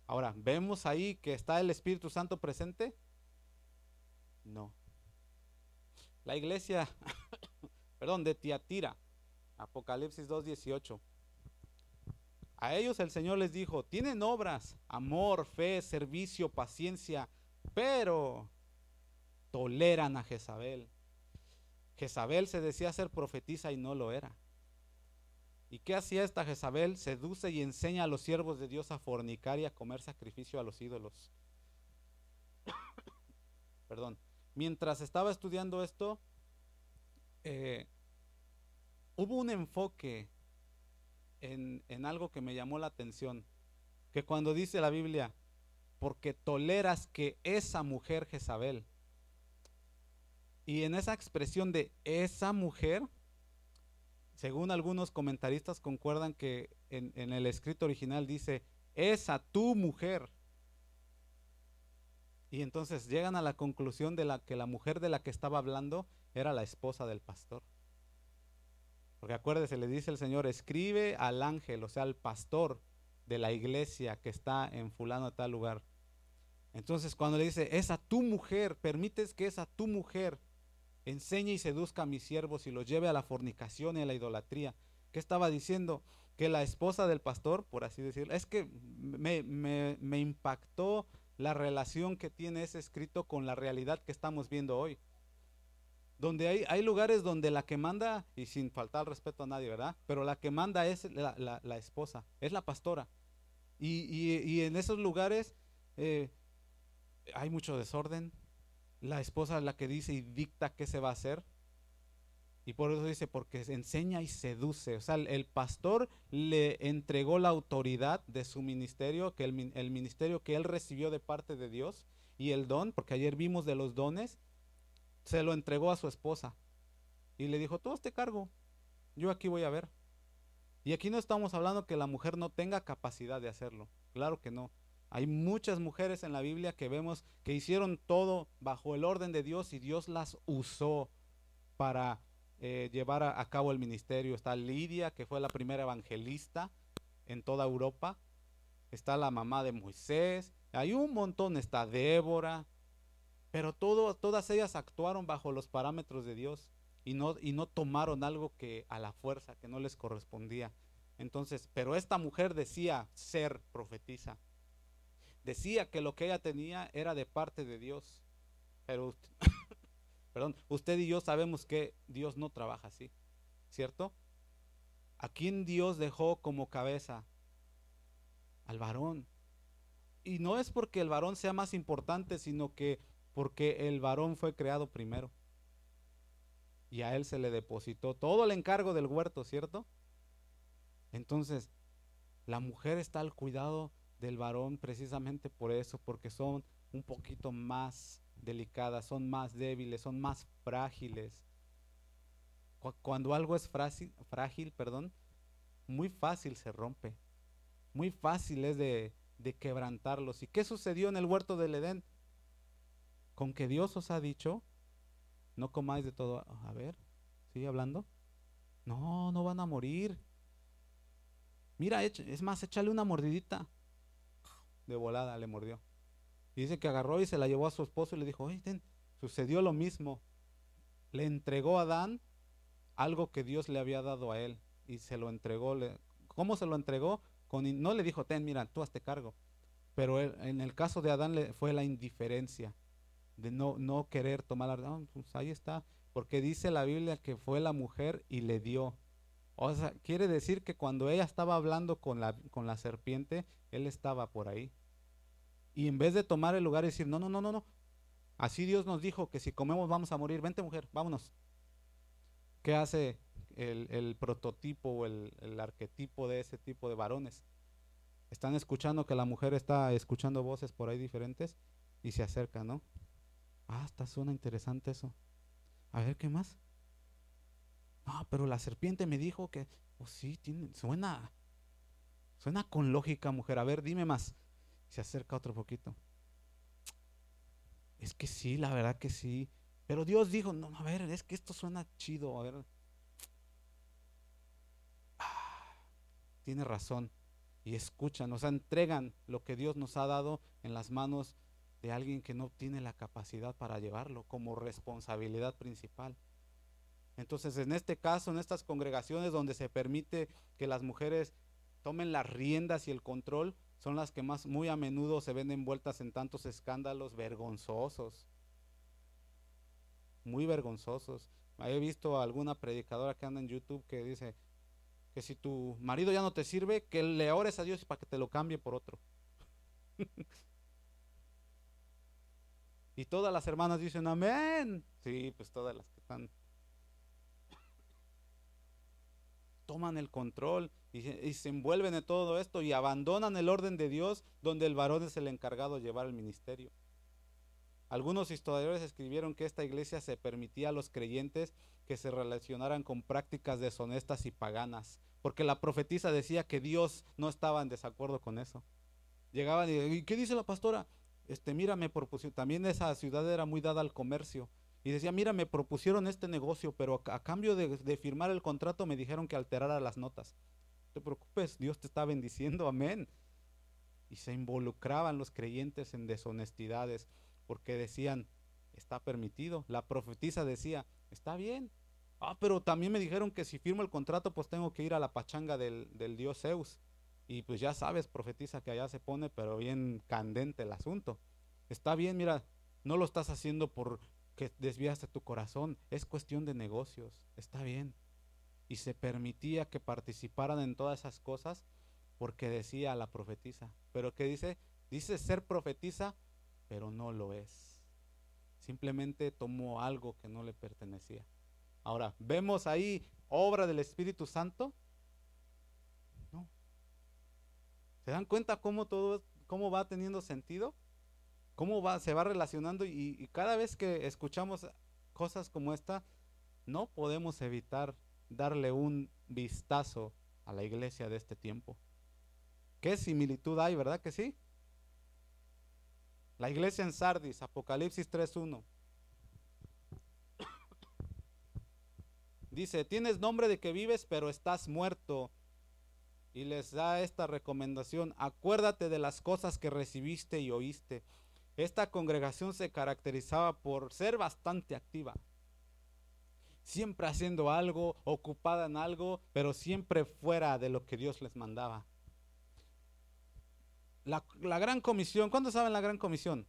Ahora, ¿vemos ahí que está el Espíritu Santo presente? No. La iglesia, perdón, de Tiatira Apocalipsis 2.18. A ellos el Señor les dijo, tienen obras, amor, fe, servicio, paciencia, pero toleran a Jezabel. Jezabel se decía ser profetisa y no lo era. ¿Y qué hacía esta Jezabel? Seduce y enseña a los siervos de Dios a fornicar y a comer sacrificio a los ídolos. Perdón. Mientras estaba estudiando esto, eh, hubo un enfoque en, algo que me llamó la atención, que cuando dice la Biblia, porque toleras que esa mujer Jezabel, y en esa expresión de esa mujer, según algunos comentaristas concuerdan que en, el escrito original dice, esa tu mujer. Y entonces llegan a la conclusión de la que la mujer de la que estaba hablando era la esposa del pastor. Porque acuérdese, le dice el Señor, escribe al ángel, o sea, al pastor de la iglesia que está en fulano tal lugar. Entonces cuando le dice, esa tu mujer, permites que esa tu mujer enseñe y seduzca a mis siervos y los lleve a la fornicación y a la idolatría. ¿Qué estaba diciendo? Que la esposa del pastor, por así decirlo, es que me, me impactó la relación que tiene ese escrito con la realidad que estamos viendo hoy donde hay, hay lugares donde la que manda, y sin faltar respeto a nadie, ¿verdad? Pero la que manda es la, esposa, es la pastora. Y, en esos lugares eh, hay mucho desorden. La esposa es la que dice y dicta qué se va a hacer. Y por eso dice, porque enseña y seduce. O sea, el, pastor le entregó la autoridad de su ministerio, que el, ministerio que él recibió de parte de Dios, y el don, porque ayer vimos de los dones, se lo entregó a su esposa y le dijo, todo este cargo, yo aquí voy a ver. Y aquí no estamos hablando que la mujer no tenga capacidad de hacerlo, claro que no. Hay muchas mujeres en la Biblia que vemos que hicieron todo bajo el orden de Dios y Dios las usó para eh, llevar a, cabo el ministerio. Está Lidia, que fue la primera evangelista en toda Europa. Está la mamá de Moisés. Hay un montón. Está Débora. Pero todas ellas actuaron bajo los parámetros de Dios y no, y no tomaron algo que a la fuerza, que no les correspondía. Entonces, pero esta mujer decía ser profetisa. Decía que lo que ella tenía era de parte de Dios. Pero usted, perdón, usted y yo sabemos que Dios no trabaja así, ¿cierto? ¿A quién Dios dejó como cabeza? Al varón. Y no es porque el varón sea más importante, sino que porque el varón fue creado primero. y a él se le depositó todo el encargo del huerto, ¿cierto? Entonces, la mujer está al cuidado del varón precisamente por eso, porque son un poquito más delicadas, son más débiles, son más frágiles. Cuando algo es frágil, perdón, muy fácil se rompe. Muy fácil es de, de quebrantarlos. ¿Y qué sucedió en el huerto del Edén? Con que Dios os ha dicho, no comáis de todo. A ver, ¿sigue hablando? No, no van a morir. Mira, es más, échale una mordidita. De volada le mordió. Dice que agarró y se la llevó a su esposo y le dijo, oye, sucedió lo mismo. Le entregó a Adán algo que Dios le había dado a él. Y se lo entregó. Le, ¿Cómo se lo entregó? Con, no le dijo, ten, mira, tú hazte cargo. Pero en el caso de Adán le, fue la indiferencia de no, no querer tomar la... pues ahí está. Porque dice la Biblia que fue la mujer y le dio. O sea, quiere decir que cuando ella estaba hablando con la, con la serpiente, él estaba por ahí. Y en vez de tomar el lugar y decir, no, no, no, no, no. Así Dios nos dijo que si comemos vamos a morir. Vente mujer, vámonos. ¿Qué hace el, prototipo o el, arquetipo de ese tipo de varones? Están escuchando que la mujer está escuchando voces por ahí diferentes y se acerca, ¿no? Ah, está suena interesante eso. A ver, ¿qué más? No, pero la serpiente me dijo que, oh sí, suena, suena con lógica, mujer. A ver, dime más. Se acerca otro poquito. Es que sí, la verdad que sí. Pero Dios dijo, no, a ver, es que esto suena chido. A ver. Ah, tiene razón. Y escuchan, o sea, entregan lo que Dios nos ha dado en las manos de alguien que no tiene la capacidad para llevarlo como responsabilidad principal. Entonces, en este caso, en estas congregaciones donde se permite que las mujeres tomen las riendas y el control, son las que más muy a menudo se ven envueltas en tantos escándalos vergonzosos. Muy vergonzosos. He visto a alguna predicadora que anda en YouTube que dice que si tu marido ya no te sirve, que le ores a Dios para que te lo cambie por otro. y todas las hermanas dicen amén. Sí, pues todas las que están toman el control y, se envuelven en todo esto y abandonan el orden de Dios donde el varón es el encargado de llevar el ministerio. Algunos historiadores escribieron que esta iglesia se permitía a los creyentes que se relacionaran con prácticas deshonestas y paganas, porque la profetisa decía que Dios no estaba en desacuerdo con eso. Llegaban y, ¿qué dice la pastora? Este, mira, me también esa ciudad era muy dada al comercio y decía, mira, me propusieron este negocio, pero a, cambio de, firmar el contrato me dijeron que alterara las notas. No te preocupes, Dios te está bendiciendo, amén. Y se involucraban los creyentes en deshonestidades porque decían, está permitido. La profetisa decía, está bien. Ah, pero también me dijeron que si firmo el contrato, pues tengo que ir a la pachanga del, del dios Zeus. Y pues ya sabes, profetiza, que allá se pone, pero bien candente el asunto. Está bien, mira, no lo estás haciendo por que desviaste tu corazón, es cuestión de negocios, está bien. Y se permitía que participaran en todas esas cosas porque decía la profetisa. Pero ¿qué dice? Dice ser profetisa, pero no lo es. Simplemente tomó algo que no le pertenecía. Ahora, ¿vemos ahí obra del Espíritu Santo? No. ¿Se dan cuenta cómo todo cómo va teniendo sentido? Cómo se va relacionando y, cada vez que escuchamos cosas como esta, no podemos evitar darle un vistazo a la iglesia de este tiempo. ¿Qué similitud hay, verdad que sí? La iglesia en Sardis, Apocalipsis 3.1. Dice, tienes nombre de que vives, pero estás muerto. Y les da esta recomendación, acuérdate de las cosas que recibiste y oíste esta congregación se caracterizaba por ser bastante activa. Siempre haciendo algo, ocupada en algo, pero siempre fuera de lo que Dios les mandaba. La, gran comisión, ¿cuándo saben la gran comisión?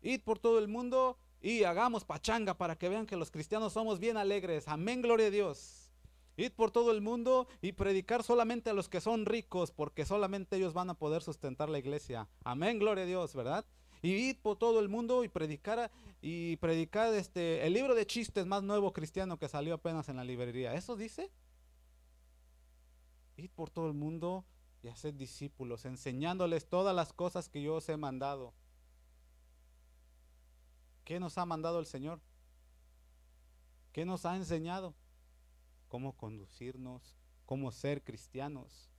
Id por todo el mundo y hagamos pachanga para que vean que los cristianos somos bien alegres. Amén, gloria a Dios. Id por todo el mundo y predicar solamente a los que son ricos, porque solamente ellos van a poder sustentar la iglesia. Amén, gloria a Dios, ¿verdad? Y ir por todo el mundo y predicar y predicar este el libro de chistes más nuevo cristiano que salió apenas en la librería. ¿Eso dice? Ir por todo el mundo y hacer discípulos, enseñándoles todas las cosas que yo os he mandado. ¿Qué nos ha mandado el Señor? ¿Qué nos ha enseñado? Cómo conducirnos, cómo ser cristianos.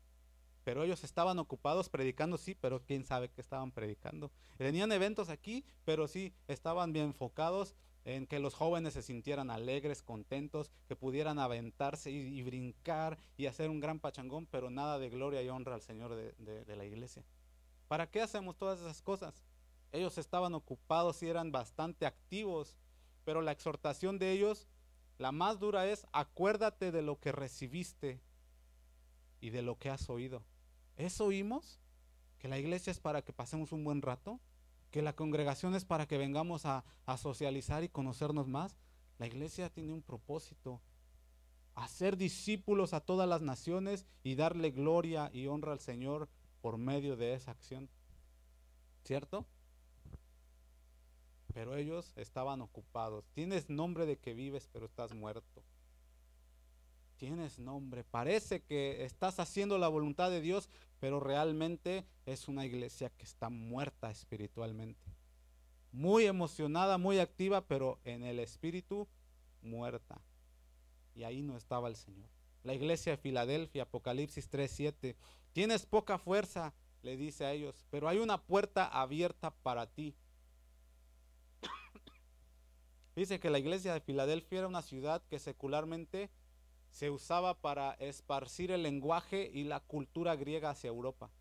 Pero ellos estaban ocupados predicando, sí, pero quién sabe qué estaban predicando. Tenían eventos aquí, pero sí, estaban bien enfocados en que los jóvenes se sintieran alegres, contentos, que pudieran aventarse y, brincar y hacer un gran pachangón, pero nada de gloria y honra al Señor de la iglesia. ¿Para qué hacemos todas esas cosas? Ellos estaban ocupados y eran bastante activos, pero la exhortación de ellos, la más dura es, acuérdate de lo que recibiste y de lo que has oído. ¿Eso oímos? ¿Que la iglesia es para que pasemos un buen rato? ¿Que la congregación es para que vengamos a, a socializar y conocernos más? La iglesia tiene un propósito, hacer discípulos a todas las naciones y darle gloria y honra al Señor por medio de esa acción. ¿Cierto? pero ellos estaban ocupados. Tienes nombre de que vives, pero estás muerto. Tienes nombre, parece que estás haciendo la voluntad de Dios, pero realmente es una iglesia que está muerta espiritualmente. Muy emocionada, muy activa, pero en el espíritu muerta. Y ahí no estaba el Señor. La iglesia de Filadelfia, Apocalipsis 3:7, tienes poca fuerza, le dice a ellos, pero hay una puerta abierta para ti Dice que la iglesia de Filadelfia era una ciudad que secularmente se usaba para esparcir el lenguaje y la cultura griega hacia Europa.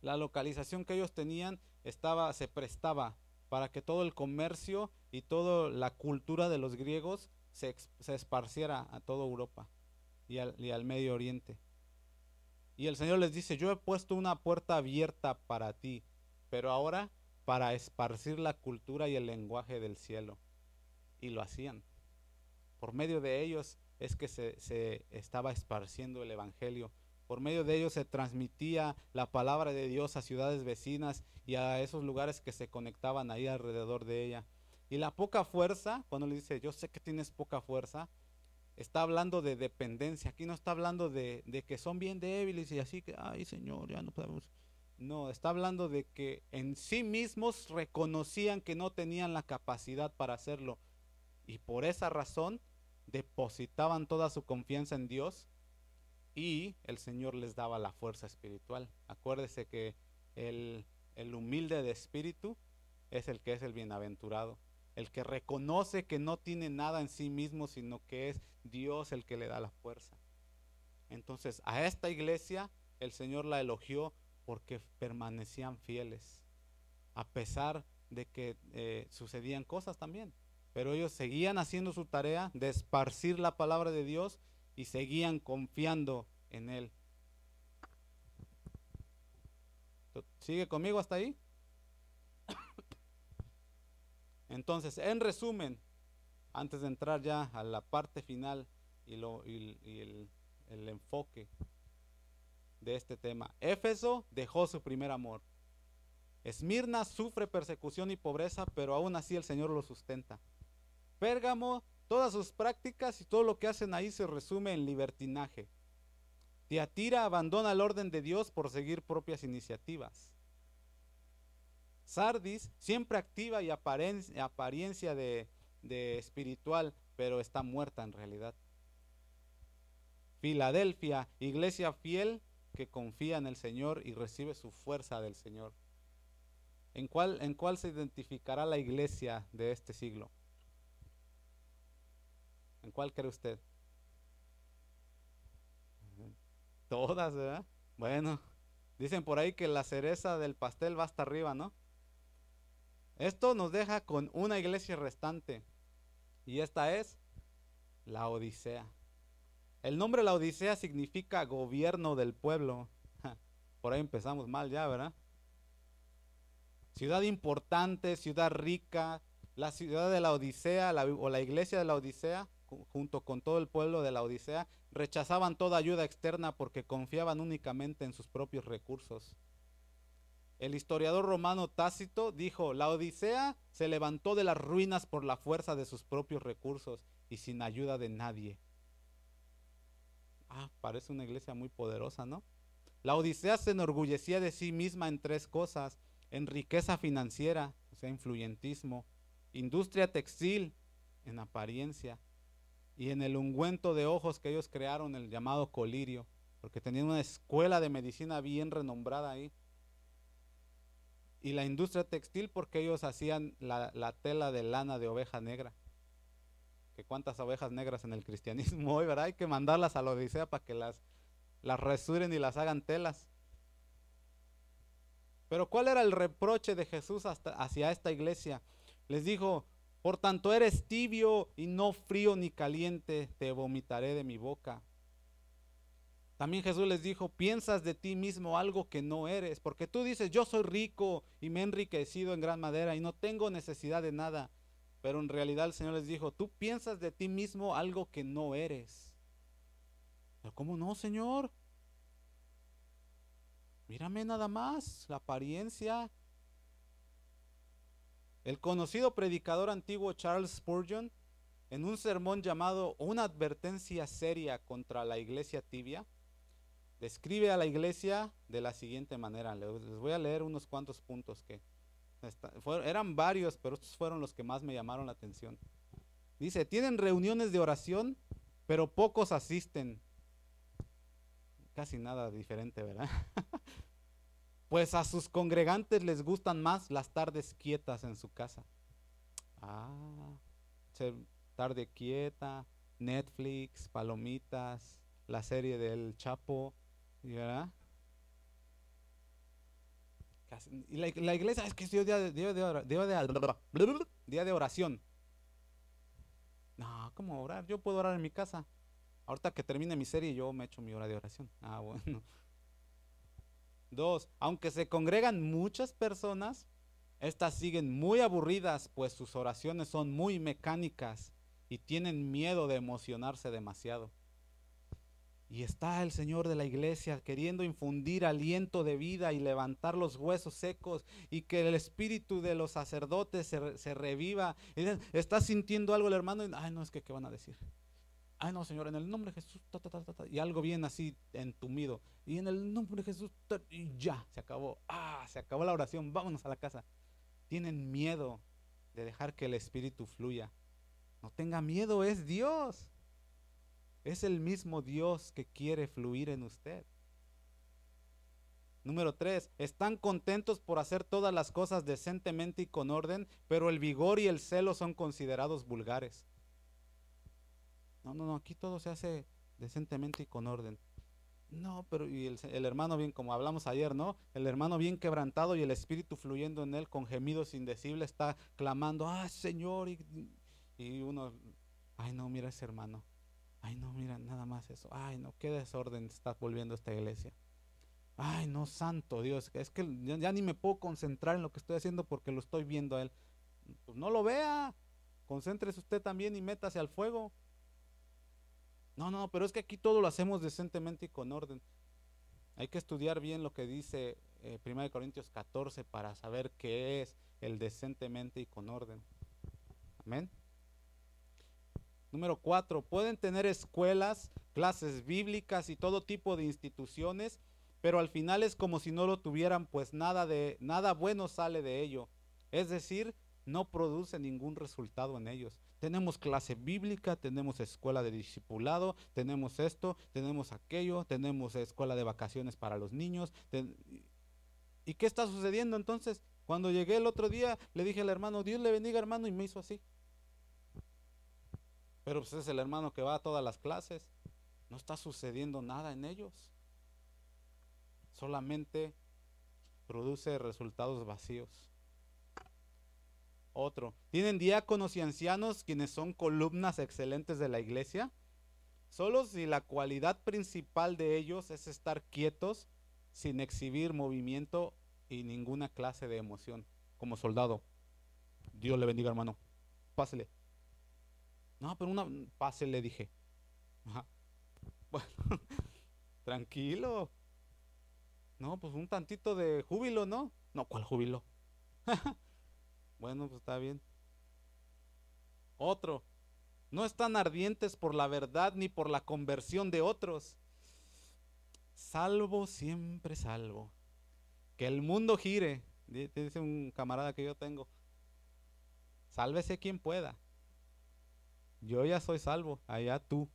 La localización que ellos tenían estaba, se prestaba para que todo el comercio y toda la cultura de los griegos se, esparciera a toda Europa y al, y al Medio Oriente. Y el Señor les dice, yo he puesto una puerta abierta para ti, pero ahora para esparcir la cultura y el lenguaje del cielo y lo hacían. Por medio de ellos es que se, estaba esparciendo el Evangelio. Por medio de ellos se transmitía la palabra de Dios a ciudades vecinas y a esos lugares que se conectaban ahí alrededor de ella. Y la poca fuerza, cuando le dice, yo sé que tienes poca fuerza, está hablando de dependencia. Aquí no está hablando de, de que son bien débiles y así que, ay Señor, ya no podemos. No, está hablando de que en sí mismos reconocían que no tenían la capacidad para hacerlo y por esa razón depositaban toda su confianza en Dios y el Señor les daba la fuerza espiritual. Acuérdese que el, el humilde de espíritu es el que es el bienaventurado, el que reconoce que no tiene nada en sí mismo, sino que es Dios el que le da la fuerza. Entonces, a esta iglesia el Señor la elogió porque permanecían fieles, a pesar de que eh, sucedían cosas también. Pero ellos seguían haciendo su tarea de esparcir la palabra de Dios y seguían confiando en Él. ¿Sigue conmigo hasta ahí? Entonces, en resumen, antes de entrar ya a la parte final y, lo, el, el enfoque de este tema, Éfeso dejó su primer amor. Esmirna sufre persecución y pobreza, pero aún así el Señor lo sustenta. Pérgamo, todas sus prácticas y todo lo que hacen ahí se resume en libertinaje. Tiatira abandona el orden de Dios por seguir propias iniciativas. Sardis, siempre activa y apariencia de, espiritual, pero está muerta en realidad. Filadelfia, iglesia fiel que confía en el Señor y recibe su fuerza del Señor. ¿En cuál, ¿En cuál se identificará la iglesia de este siglo? ¿En cuál cree usted? Todas, ¿verdad? Bueno, dicen por ahí que la cereza del pastel va hasta arriba, ¿no? Esto nos deja con una iglesia restante. Y esta es la Odisea. El nombre la Odisea significa gobierno del pueblo. Por ahí empezamos mal ya, ¿verdad? Ciudad importante, ciudad rica, la ciudad de la Odisea o la iglesia de la Odisea junto con todo el pueblo de la Odisea, rechazaban toda ayuda externa porque confiaban únicamente en sus propios recursos. El historiador romano Tácito dijo, la Odisea se levantó de las ruinas por la fuerza de sus propios recursos y sin ayuda de nadie. Ah, parece una iglesia muy poderosa, ¿no? La Odisea se enorgullecía de sí misma en tres cosas, en riqueza financiera, o sea, influyentismo, industria textil, en apariencia, y en el ungüento de ojos que ellos crearon, el llamado colirio, porque tenían una escuela de medicina bien renombrada ahí. Y la industria textil porque ellos hacían la, tela de lana de oveja negra. Que cuántas ovejas negras en el cristianismo hoy, ¿verdad? Hay que mandarlas a la Odisea para que las, las resuren y las hagan telas. Pero ¿cuál era el reproche de Jesús hacia esta iglesia? Les dijo, por tanto eres tibio y no frío ni caliente, te vomitaré de mi boca. También Jesús les dijo, piensas de ti mismo algo que no eres, porque tú dices, yo soy rico y me he enriquecido en gran madera y no tengo necesidad de nada. Pero en realidad el Señor les dijo, tú piensas de ti mismo algo que no eres. Pero ¿cómo no, Señor? Mírame nada más, la apariencia, el conocido predicador antiguo Charles Spurgeon, en un sermón llamado Una advertencia seria contra la iglesia tibia, describe a la iglesia de la siguiente manera. Les voy a leer unos cuantos puntos que eran varios, pero estos fueron los que más me llamaron la atención. Dice, tienen reuniones de oración, pero pocos asisten. Casi nada diferente, ¿verdad? pues a sus congregantes les gustan más las tardes quietas en su casa. Ah, tarde quieta, Netflix, palomitas, la serie del Chapo, ¿verdad? Y la, iglesia es que es día de, día de, día de oración. No, ¿cómo orar? Yo puedo orar en mi casa. Ahorita que termine mi serie yo me echo mi hora de oración. Ah, bueno. Dos, aunque se congregan muchas personas, estas siguen muy aburridas, pues sus oraciones son muy mecánicas y tienen miedo de emocionarse demasiado. Y está el Señor de la iglesia queriendo infundir aliento de vida y levantar los huesos secos y que el espíritu de los sacerdotes se, reviva. está sintiendo algo el hermano ay, no, es que, ¿qué van a decir? Ay no, Señor, en el nombre de Jesús, y algo bien así entumido. Y en el nombre de Jesús, y ya, se acabó. Ah, se acabó la oración, vámonos a la casa. Tienen miedo de dejar que el Espíritu fluya. No tenga miedo, es Dios. Es el mismo Dios que quiere fluir en usted. Número tres, están contentos por hacer todas las cosas decentemente y con orden, pero el vigor y el celo son considerados vulgares. No, no, no, aquí todo se hace decentemente y con orden. No, pero y el, hermano bien, como hablamos ayer, ¿no? El hermano bien quebrantado y el espíritu fluyendo en él con gemidos indecibles está clamando, ah, Señor, y, y uno, ay, no, mira ese hermano. Ay, no, mira, nada más eso. Ay, no, qué desorden está volviendo esta iglesia. Ay, no, santo Dios, es que ya, ni me puedo concentrar en lo que estoy haciendo porque lo estoy viendo a él. Pues no lo vea, concéntrese usted también y métase al fuego. No, no, pero es que aquí todo lo hacemos decentemente y con orden. Hay que estudiar bien lo que dice eh, 1 Corintios 14 para saber qué es el decentemente y con orden. Amén. Número cuatro, pueden tener escuelas, clases bíblicas y todo tipo de instituciones, pero al final es como si no lo tuvieran, pues nada de nada bueno sale de ello. Es decir, no produce ningún resultado en ellos. Tenemos clase bíblica, tenemos escuela de discipulado, tenemos esto, tenemos aquello, tenemos escuela de vacaciones para los niños. ¿Y qué está sucediendo entonces? Cuando llegué el otro día, le dije al hermano, Dios le bendiga hermano, y me hizo así. Pero pues es el hermano que va a todas las clases. No está sucediendo nada en ellos. Solamente produce resultados vacíos. Otro. ¿Tienen diáconos y ancianos quienes son columnas excelentes de la iglesia? Solo si la cualidad principal de ellos es estar quietos sin exhibir movimiento y ninguna clase de emoción, como soldado. Dios le bendiga, hermano. Pásele. No, pero una pásele, dije. Bueno, tranquilo. No, pues un tantito de júbilo, ¿no? No, ¿cuál júbilo? bueno, pues está bien. Otro, no están ardientes por la verdad ni por la conversión de otros. Salvo, siempre salvo. Que el mundo gire, dice un camarada que yo tengo. Sálvese quien pueda. Yo ya soy salvo, allá tú.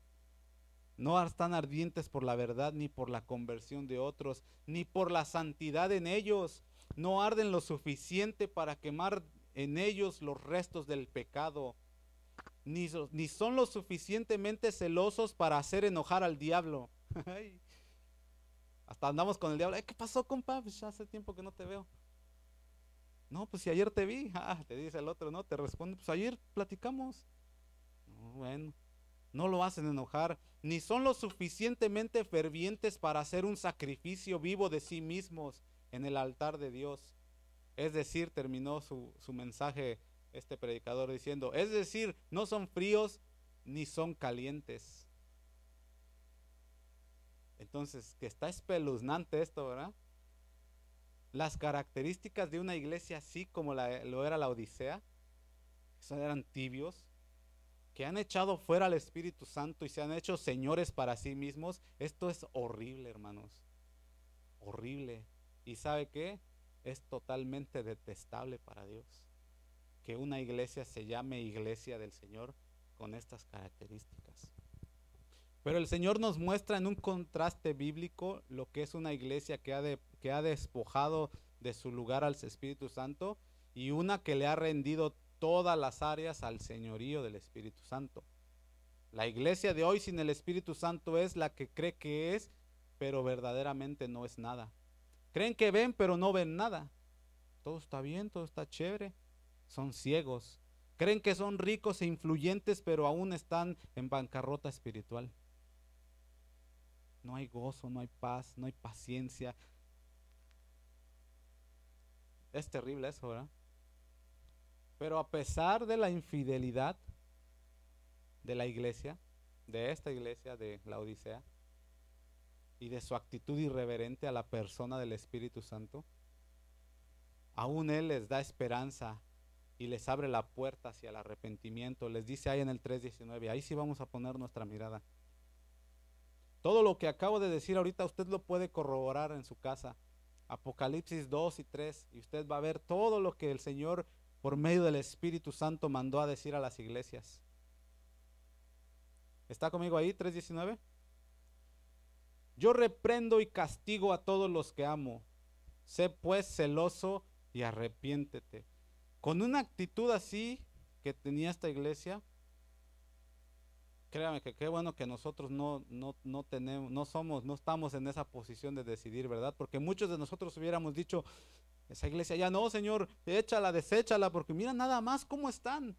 No están ardientes por la verdad, ni por la conversión de otros, ni por la santidad en ellos. No arden lo suficiente para quemar en ellos los restos del pecado. Ni, son lo suficientemente celosos para hacer enojar al diablo. Hasta andamos con el diablo. ¿Qué pasó, compa? Pues ya hace tiempo que no te veo. No, pues si ayer te vi. Ah, te dice el otro, ¿no? Te responde, pues ayer platicamos. bueno, no lo hacen enojar, ni son lo suficientemente fervientes para hacer un sacrificio vivo de sí mismos en el altar de Dios. Es decir, terminó su, su mensaje este predicador diciendo, es decir, no son fríos ni son calientes. Entonces, que está espeluznante esto, ¿verdad? Las características de una iglesia así como lo era la Odisea, son, eran tibios, que han echado fuera al Espíritu Santo y se han hecho señores para sí mismos, esto es horrible, hermanos. Horrible. ¿Y sabe qué? Es totalmente detestable para Dios. Que una iglesia se llame iglesia del Señor con estas características. Pero el Señor nos muestra en un contraste bíblico lo que es una iglesia que ha, que ha despojado de su lugar al Espíritu Santo y una que le ha rendido todas las áreas al señorío del Espíritu Santo. La iglesia de hoy sin el Espíritu Santo es la que cree que es, pero verdaderamente no es nada. Creen que ven, pero no ven nada. Todo está bien, todo está chévere. Son ciegos. Creen que son ricos e influyentes, pero aún están en bancarrota espiritual. No hay gozo, no hay paz, no hay paciencia. Es terrible eso, ¿verdad? Pero a pesar de la infidelidad de la iglesia, de esta iglesia de la Odisea, y de su actitud irreverente a la persona del Espíritu Santo, aún Él les da esperanza y les abre la puerta hacia el arrepentimiento. Les dice ahí en el 3.19, ahí sí vamos a poner nuestra mirada. Todo lo que acabo de decir ahorita usted lo puede corroborar en su casa. Apocalipsis 2 y 3, y usted va a ver todo lo que el Señor por medio del Espíritu Santo mandó a decir a las iglesias. ¿Está conmigo ahí 3.19? Yo reprendo y castigo a todos los que amo. Sé pues celoso y arrepiéntete. Con una actitud así que tenía esta iglesia, créame que qué bueno que nosotros no, no, no tenemos, no somos, no estamos en esa posición de decidir, ¿verdad? Porque muchos de nosotros hubiéramos dicho, esa iglesia ya no, Señor, échala, deséchala, porque mira nada más cómo están.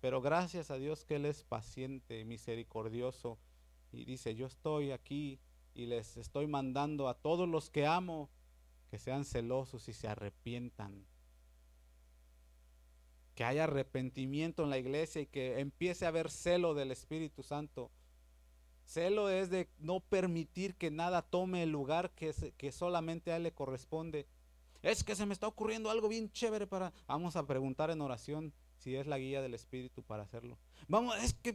Pero gracias a Dios que Él es paciente, misericordioso, y dice, yo estoy aquí y les estoy mandando a todos los que amo que sean celosos y se arrepientan. Que haya arrepentimiento en la iglesia y que empiece a haber celo del Espíritu Santo. Celo es de no permitir que nada tome el lugar que, que solamente a Él le corresponde es que se me está ocurriendo algo bien chévere para... Vamos a preguntar en oración si es la guía del Espíritu para hacerlo. Vamos, es que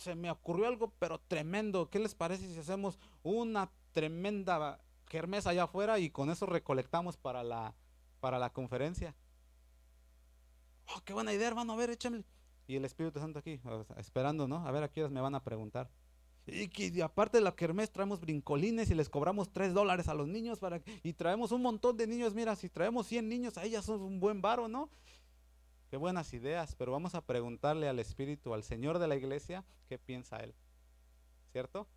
se me ocurrió algo, pero tremendo. ¿Qué les parece si hacemos una tremenda kermés allá afuera y con eso recolectamos para la, para la conferencia? Oh, qué buena idea, hermano. A ver, échame. Y el Espíritu Santo aquí, esperando, ¿no? A ver a qué me van a preguntar. Y que aparte de la kermés traemos brincolines y les cobramos 3 dólares a los niños para y traemos un montón de niños. Mira, si traemos 100 niños, ahí ya son un buen varo, ¿no? Qué buenas ideas, pero vamos a preguntarle al Espíritu, al Señor de la iglesia, qué piensa Él. ¿Cierto?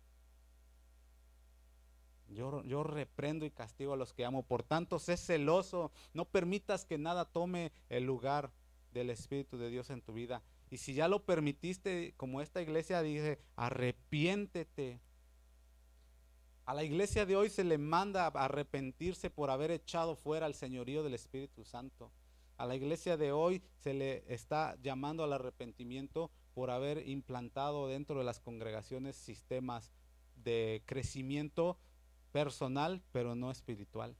Yo, yo, reprendo y castigo a los que amo. Por tanto, sé celoso. No permitas que nada tome el lugar del Espíritu de Dios en tu vida. Y si ya lo permitiste, como esta iglesia dice, arrepiéntete. A la iglesia de hoy se le manda arrepentirse por haber echado fuera al señorío del Espíritu Santo. A la iglesia de hoy se le está llamando al arrepentimiento por haber implantado dentro de las congregaciones sistemas de crecimiento personal, pero no espiritual.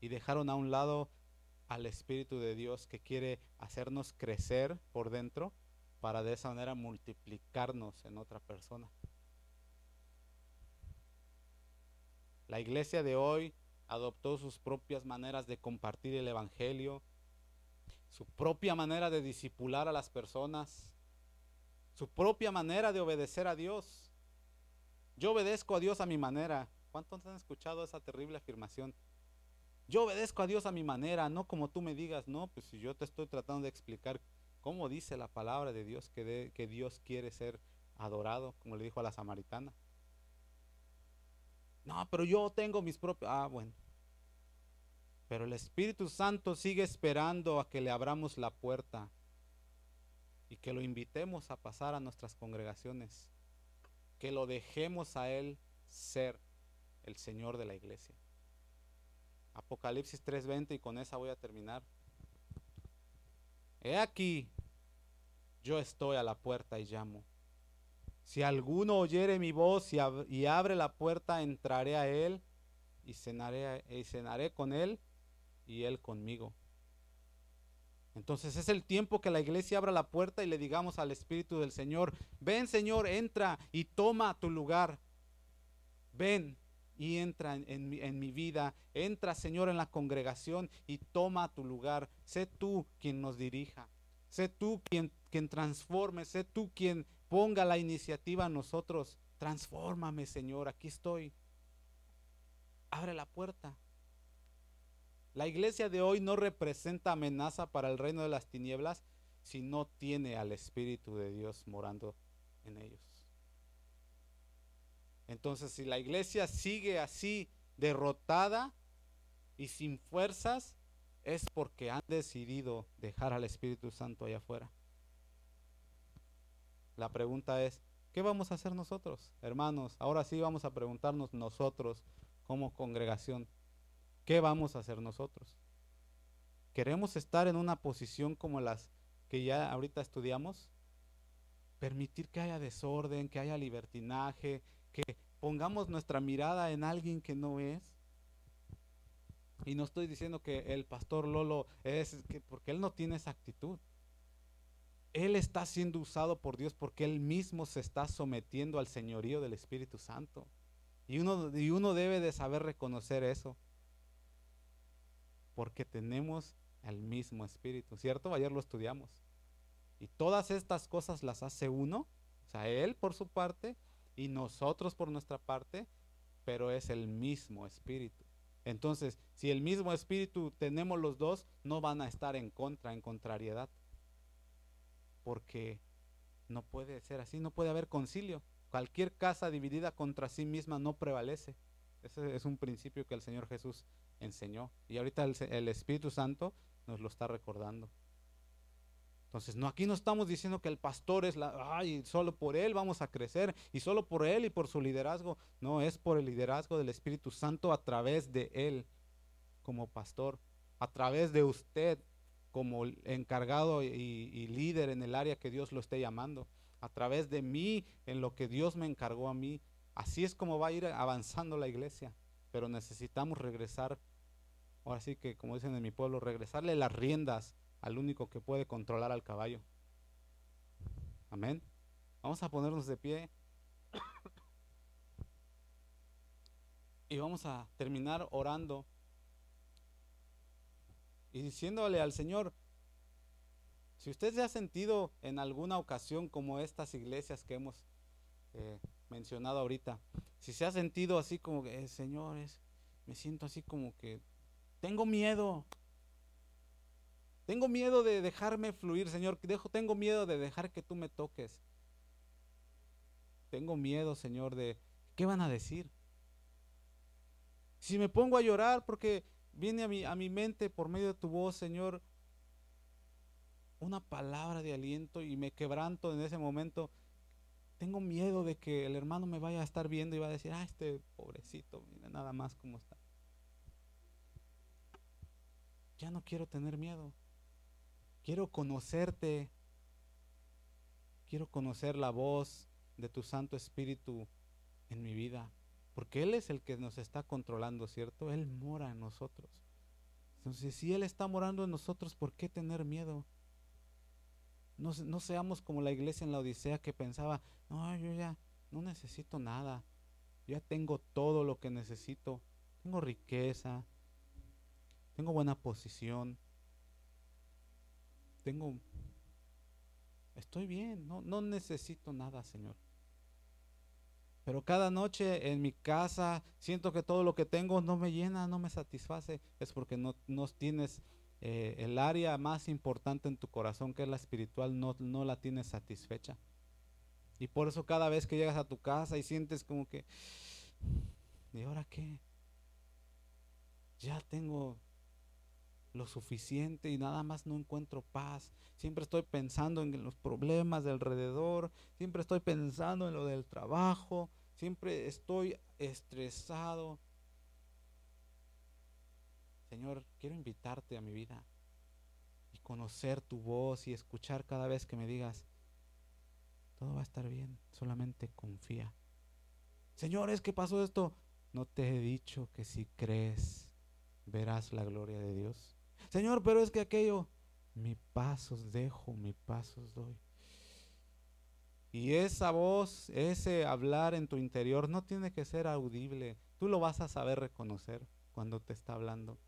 Y dejaron a un lado al Espíritu de Dios que quiere hacernos crecer por dentro para de esa manera multiplicarnos en otra persona. La iglesia de hoy adoptó sus propias maneras de compartir el Evangelio, su propia manera de disipular a las personas, su propia manera de obedecer a Dios. Yo obedezco a Dios a mi manera. ¿Cuántos han escuchado esa terrible afirmación? Yo obedezco a Dios a mi manera, no como tú me digas, no, pues si yo te estoy tratando de explicar cómo dice la palabra de Dios que, que Dios quiere ser adorado, como le dijo a la samaritana. No, pero yo tengo mis propios... Ah, bueno. Pero el Espíritu Santo sigue esperando a que le abramos la puerta y que lo invitemos a pasar a nuestras congregaciones, que lo dejemos a Él ser el Señor de la iglesia. Apocalipsis 3:20 y con esa voy a terminar. He aquí, yo estoy a la puerta y llamo. Si alguno oyere mi voz y, abre la puerta, entraré a él y cenaré, y cenaré con él y él conmigo. Entonces es el tiempo que la iglesia abra la puerta y le digamos al Espíritu del Señor, ven Señor, entra y toma tu lugar. Ven y entra en, mi vida, entra Señor en la congregación y toma tu lugar. Sé tú quien nos dirija, sé tú quien, quien transforme, sé tú quien ponga la iniciativa a nosotros. Transfórmame Señor, aquí estoy. Abre la puerta. La iglesia de hoy no representa amenaza para el reino de las tinieblas si no tiene al Espíritu de Dios morando en ellos. Entonces, si la iglesia sigue así derrotada y sin fuerzas, es porque han decidido dejar al Espíritu Santo allá afuera. La pregunta es, ¿qué vamos a hacer nosotros, hermanos? Ahora sí vamos a preguntarnos nosotros como congregación. ¿Qué vamos a hacer nosotros? ¿Queremos estar en una posición como las que ya ahorita estudiamos? Permitir que haya desorden, que haya libertinaje, que pongamos nuestra mirada en alguien que no es. Y no estoy diciendo que el pastor Lolo es, que, porque él no tiene esa actitud. Él está siendo usado por Dios porque él mismo se está sometiendo al señorío del Espíritu Santo. Y uno, y uno debe de saber reconocer eso porque tenemos el mismo espíritu, ¿cierto? Ayer lo estudiamos. Y todas estas cosas las hace uno, o sea, Él por su parte y nosotros por nuestra parte, pero es el mismo espíritu. Entonces, si el mismo espíritu tenemos los dos, no van a estar en contra, en contrariedad. Porque no puede ser así, no puede haber concilio. Cualquier casa dividida contra sí misma no prevalece. Ese es un principio que el Señor Jesús enseñó. Y ahorita el, Espíritu Santo nos lo está recordando. Entonces, no, aquí no estamos diciendo que el pastor es la, ay, solo por él vamos a crecer y solo por él y por su liderazgo. No, es por el liderazgo del Espíritu Santo a través de él como pastor, a través de usted como encargado y, líder en el área que Dios lo esté llamando, a través de mí en lo que Dios me encargó a mí. Así es como va a ir avanzando la iglesia, pero necesitamos regresar ahora sí que como dicen en mi pueblo, regresarle las riendas al único que puede controlar al caballo. Amén. Vamos a ponernos de pie. Y vamos a terminar orando y diciéndole al Señor, si usted se ha sentido en alguna ocasión como estas iglesias que hemos eh, mencionado ahorita, si se ha sentido así como que, eh, señores, me siento así como que tengo miedo. Tengo miedo de dejarme fluir, Señor. tengo miedo de dejar que tú me toques. Tengo miedo, Señor, de qué van a decir. Si me pongo a llorar porque viene a mi, a mi mente por medio de tu voz, Señor, una palabra de aliento y me quebranto en ese momento, tengo miedo de que el hermano me vaya a estar viendo y va a decir, ah, este pobrecito, mira nada más cómo está ya no quiero tener miedo. Quiero conocerte. Quiero conocer la voz de tu Santo Espíritu en mi vida. Porque Él es el que nos está controlando, ¿cierto? Él mora en nosotros. Entonces, si Él está morando en nosotros, ¿por qué tener miedo? No, no seamos como la iglesia en la Odisea que pensaba, no, yo ya no necesito nada. Ya tengo todo lo que necesito. Tengo riqueza. Tengo buena posición. Tengo... Estoy bien. No, no necesito nada, Señor. Pero cada noche en mi casa siento que todo lo que tengo no me llena, no me satisface. Es porque no, no tienes eh, el área más importante en tu corazón, que es la espiritual, no, no la tienes satisfecha. Y por eso cada vez que llegas a tu casa y sientes como que, ¿y ahora qué? Ya tengo lo suficiente y nada más no encuentro paz. Siempre estoy pensando en los problemas de alrededor, siempre estoy pensando en lo del trabajo, siempre estoy estresado. Señor, quiero invitarte a mi vida y conocer tu voz y escuchar cada vez que me digas, todo va a estar bien, solamente confía. Señor, es que pasó esto. No te he dicho que si crees verás la gloria de Dios. Señor, pero es que aquello, mi pasos dejo, mi pasos doy. Y esa voz, ese hablar en tu interior no tiene que ser audible. Tú lo vas a saber reconocer cuando te está hablando.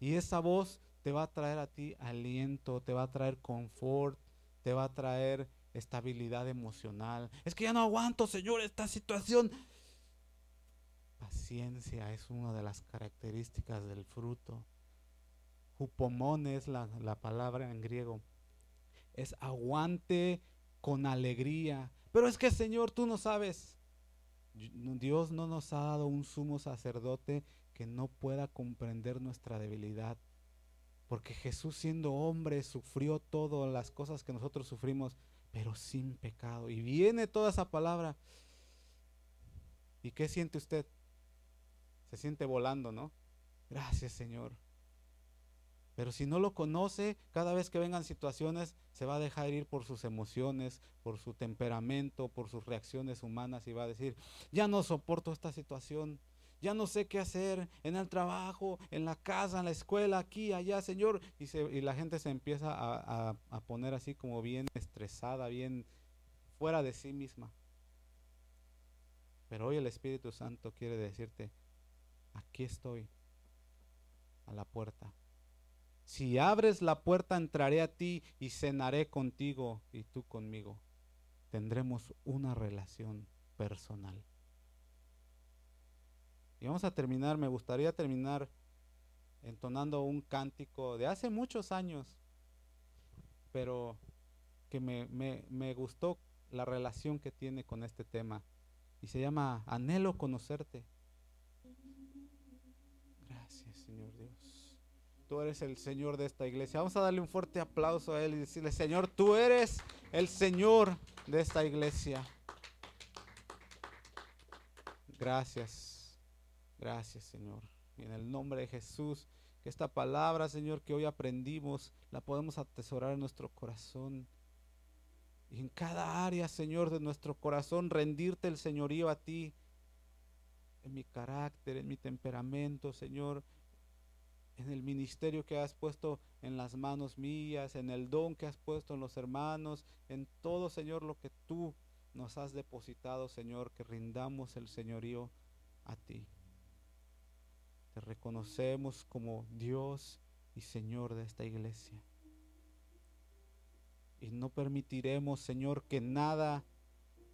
Y esa voz te va a traer a ti aliento, te va a traer confort, te va a traer estabilidad emocional. Es que ya no aguanto, Señor, esta situación. Paciencia es una de las características del fruto. Es la palabra en griego. Es aguante con alegría. Pero es que, Señor, tú no sabes. Dios no nos ha dado un sumo sacerdote que no pueda comprender nuestra debilidad. Porque Jesús siendo hombre sufrió todas las cosas que nosotros sufrimos, pero sin pecado. Y viene toda esa palabra. ¿Y qué siente usted? Se siente volando, ¿no? Gracias Señor. Pero si no lo conoce, cada vez que vengan situaciones, se va a dejar ir por sus emociones, por su temperamento, por sus reacciones humanas y va a decir, ya no soporto esta situación, ya no sé qué hacer en el trabajo, en la casa, en la escuela, aquí, allá, Señor. Y, la gente se empieza a, a poner así como bien estresada, bien fuera de sí misma. Pero hoy el Espíritu Santo quiere decirte, aquí estoy, a la puerta si abres la puerta, entraré a ti y cenaré contigo y tú conmigo. Tendremos una relación personal. Y vamos a terminar, me gustaría terminar entonando un cántico de hace muchos años, pero que me, me, me gustó la relación que tiene con este tema. Y se llama Anhelo conocerte. Gracias, Señor Dios tú eres el Señor de esta iglesia. Vamos a darle un fuerte aplauso a Él y decirle, Señor, tú eres el Señor de esta iglesia. Gracias, gracias Señor. Y en el nombre de Jesús, que esta palabra, Señor, que hoy aprendimos, la podemos atesorar en nuestro corazón. Y en cada área, Señor, de nuestro corazón, rendirte el señorío a ti, en mi carácter, en mi temperamento, Señor, en el ministerio que has puesto en las manos mías, en el don que has puesto en los hermanos, en todo, Señor, lo que tú nos has depositado, Señor, que rindamos el señorío a ti. Te reconocemos como Dios y Señor de esta iglesia. Y no permitiremos, Señor, que nada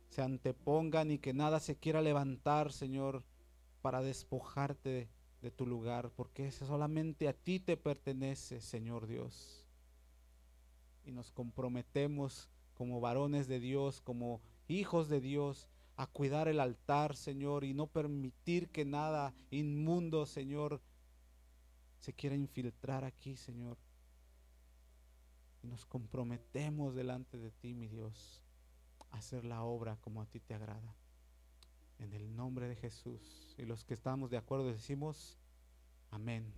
se anteponga ni que nada se quiera levantar, Señor, para despojarte de tu lugar, porque solamente a ti te pertenece, Señor Dios. Y nos comprometemos como varones de Dios, como hijos de Dios, a cuidar el altar, Señor, y no permitir que nada inmundo, Señor, se quiera infiltrar aquí, Señor. Y nos comprometemos delante de ti, mi Dios, a hacer la obra como a ti te agrada. En el nombre de Jesús. Y los que estamos de acuerdo decimos, amén.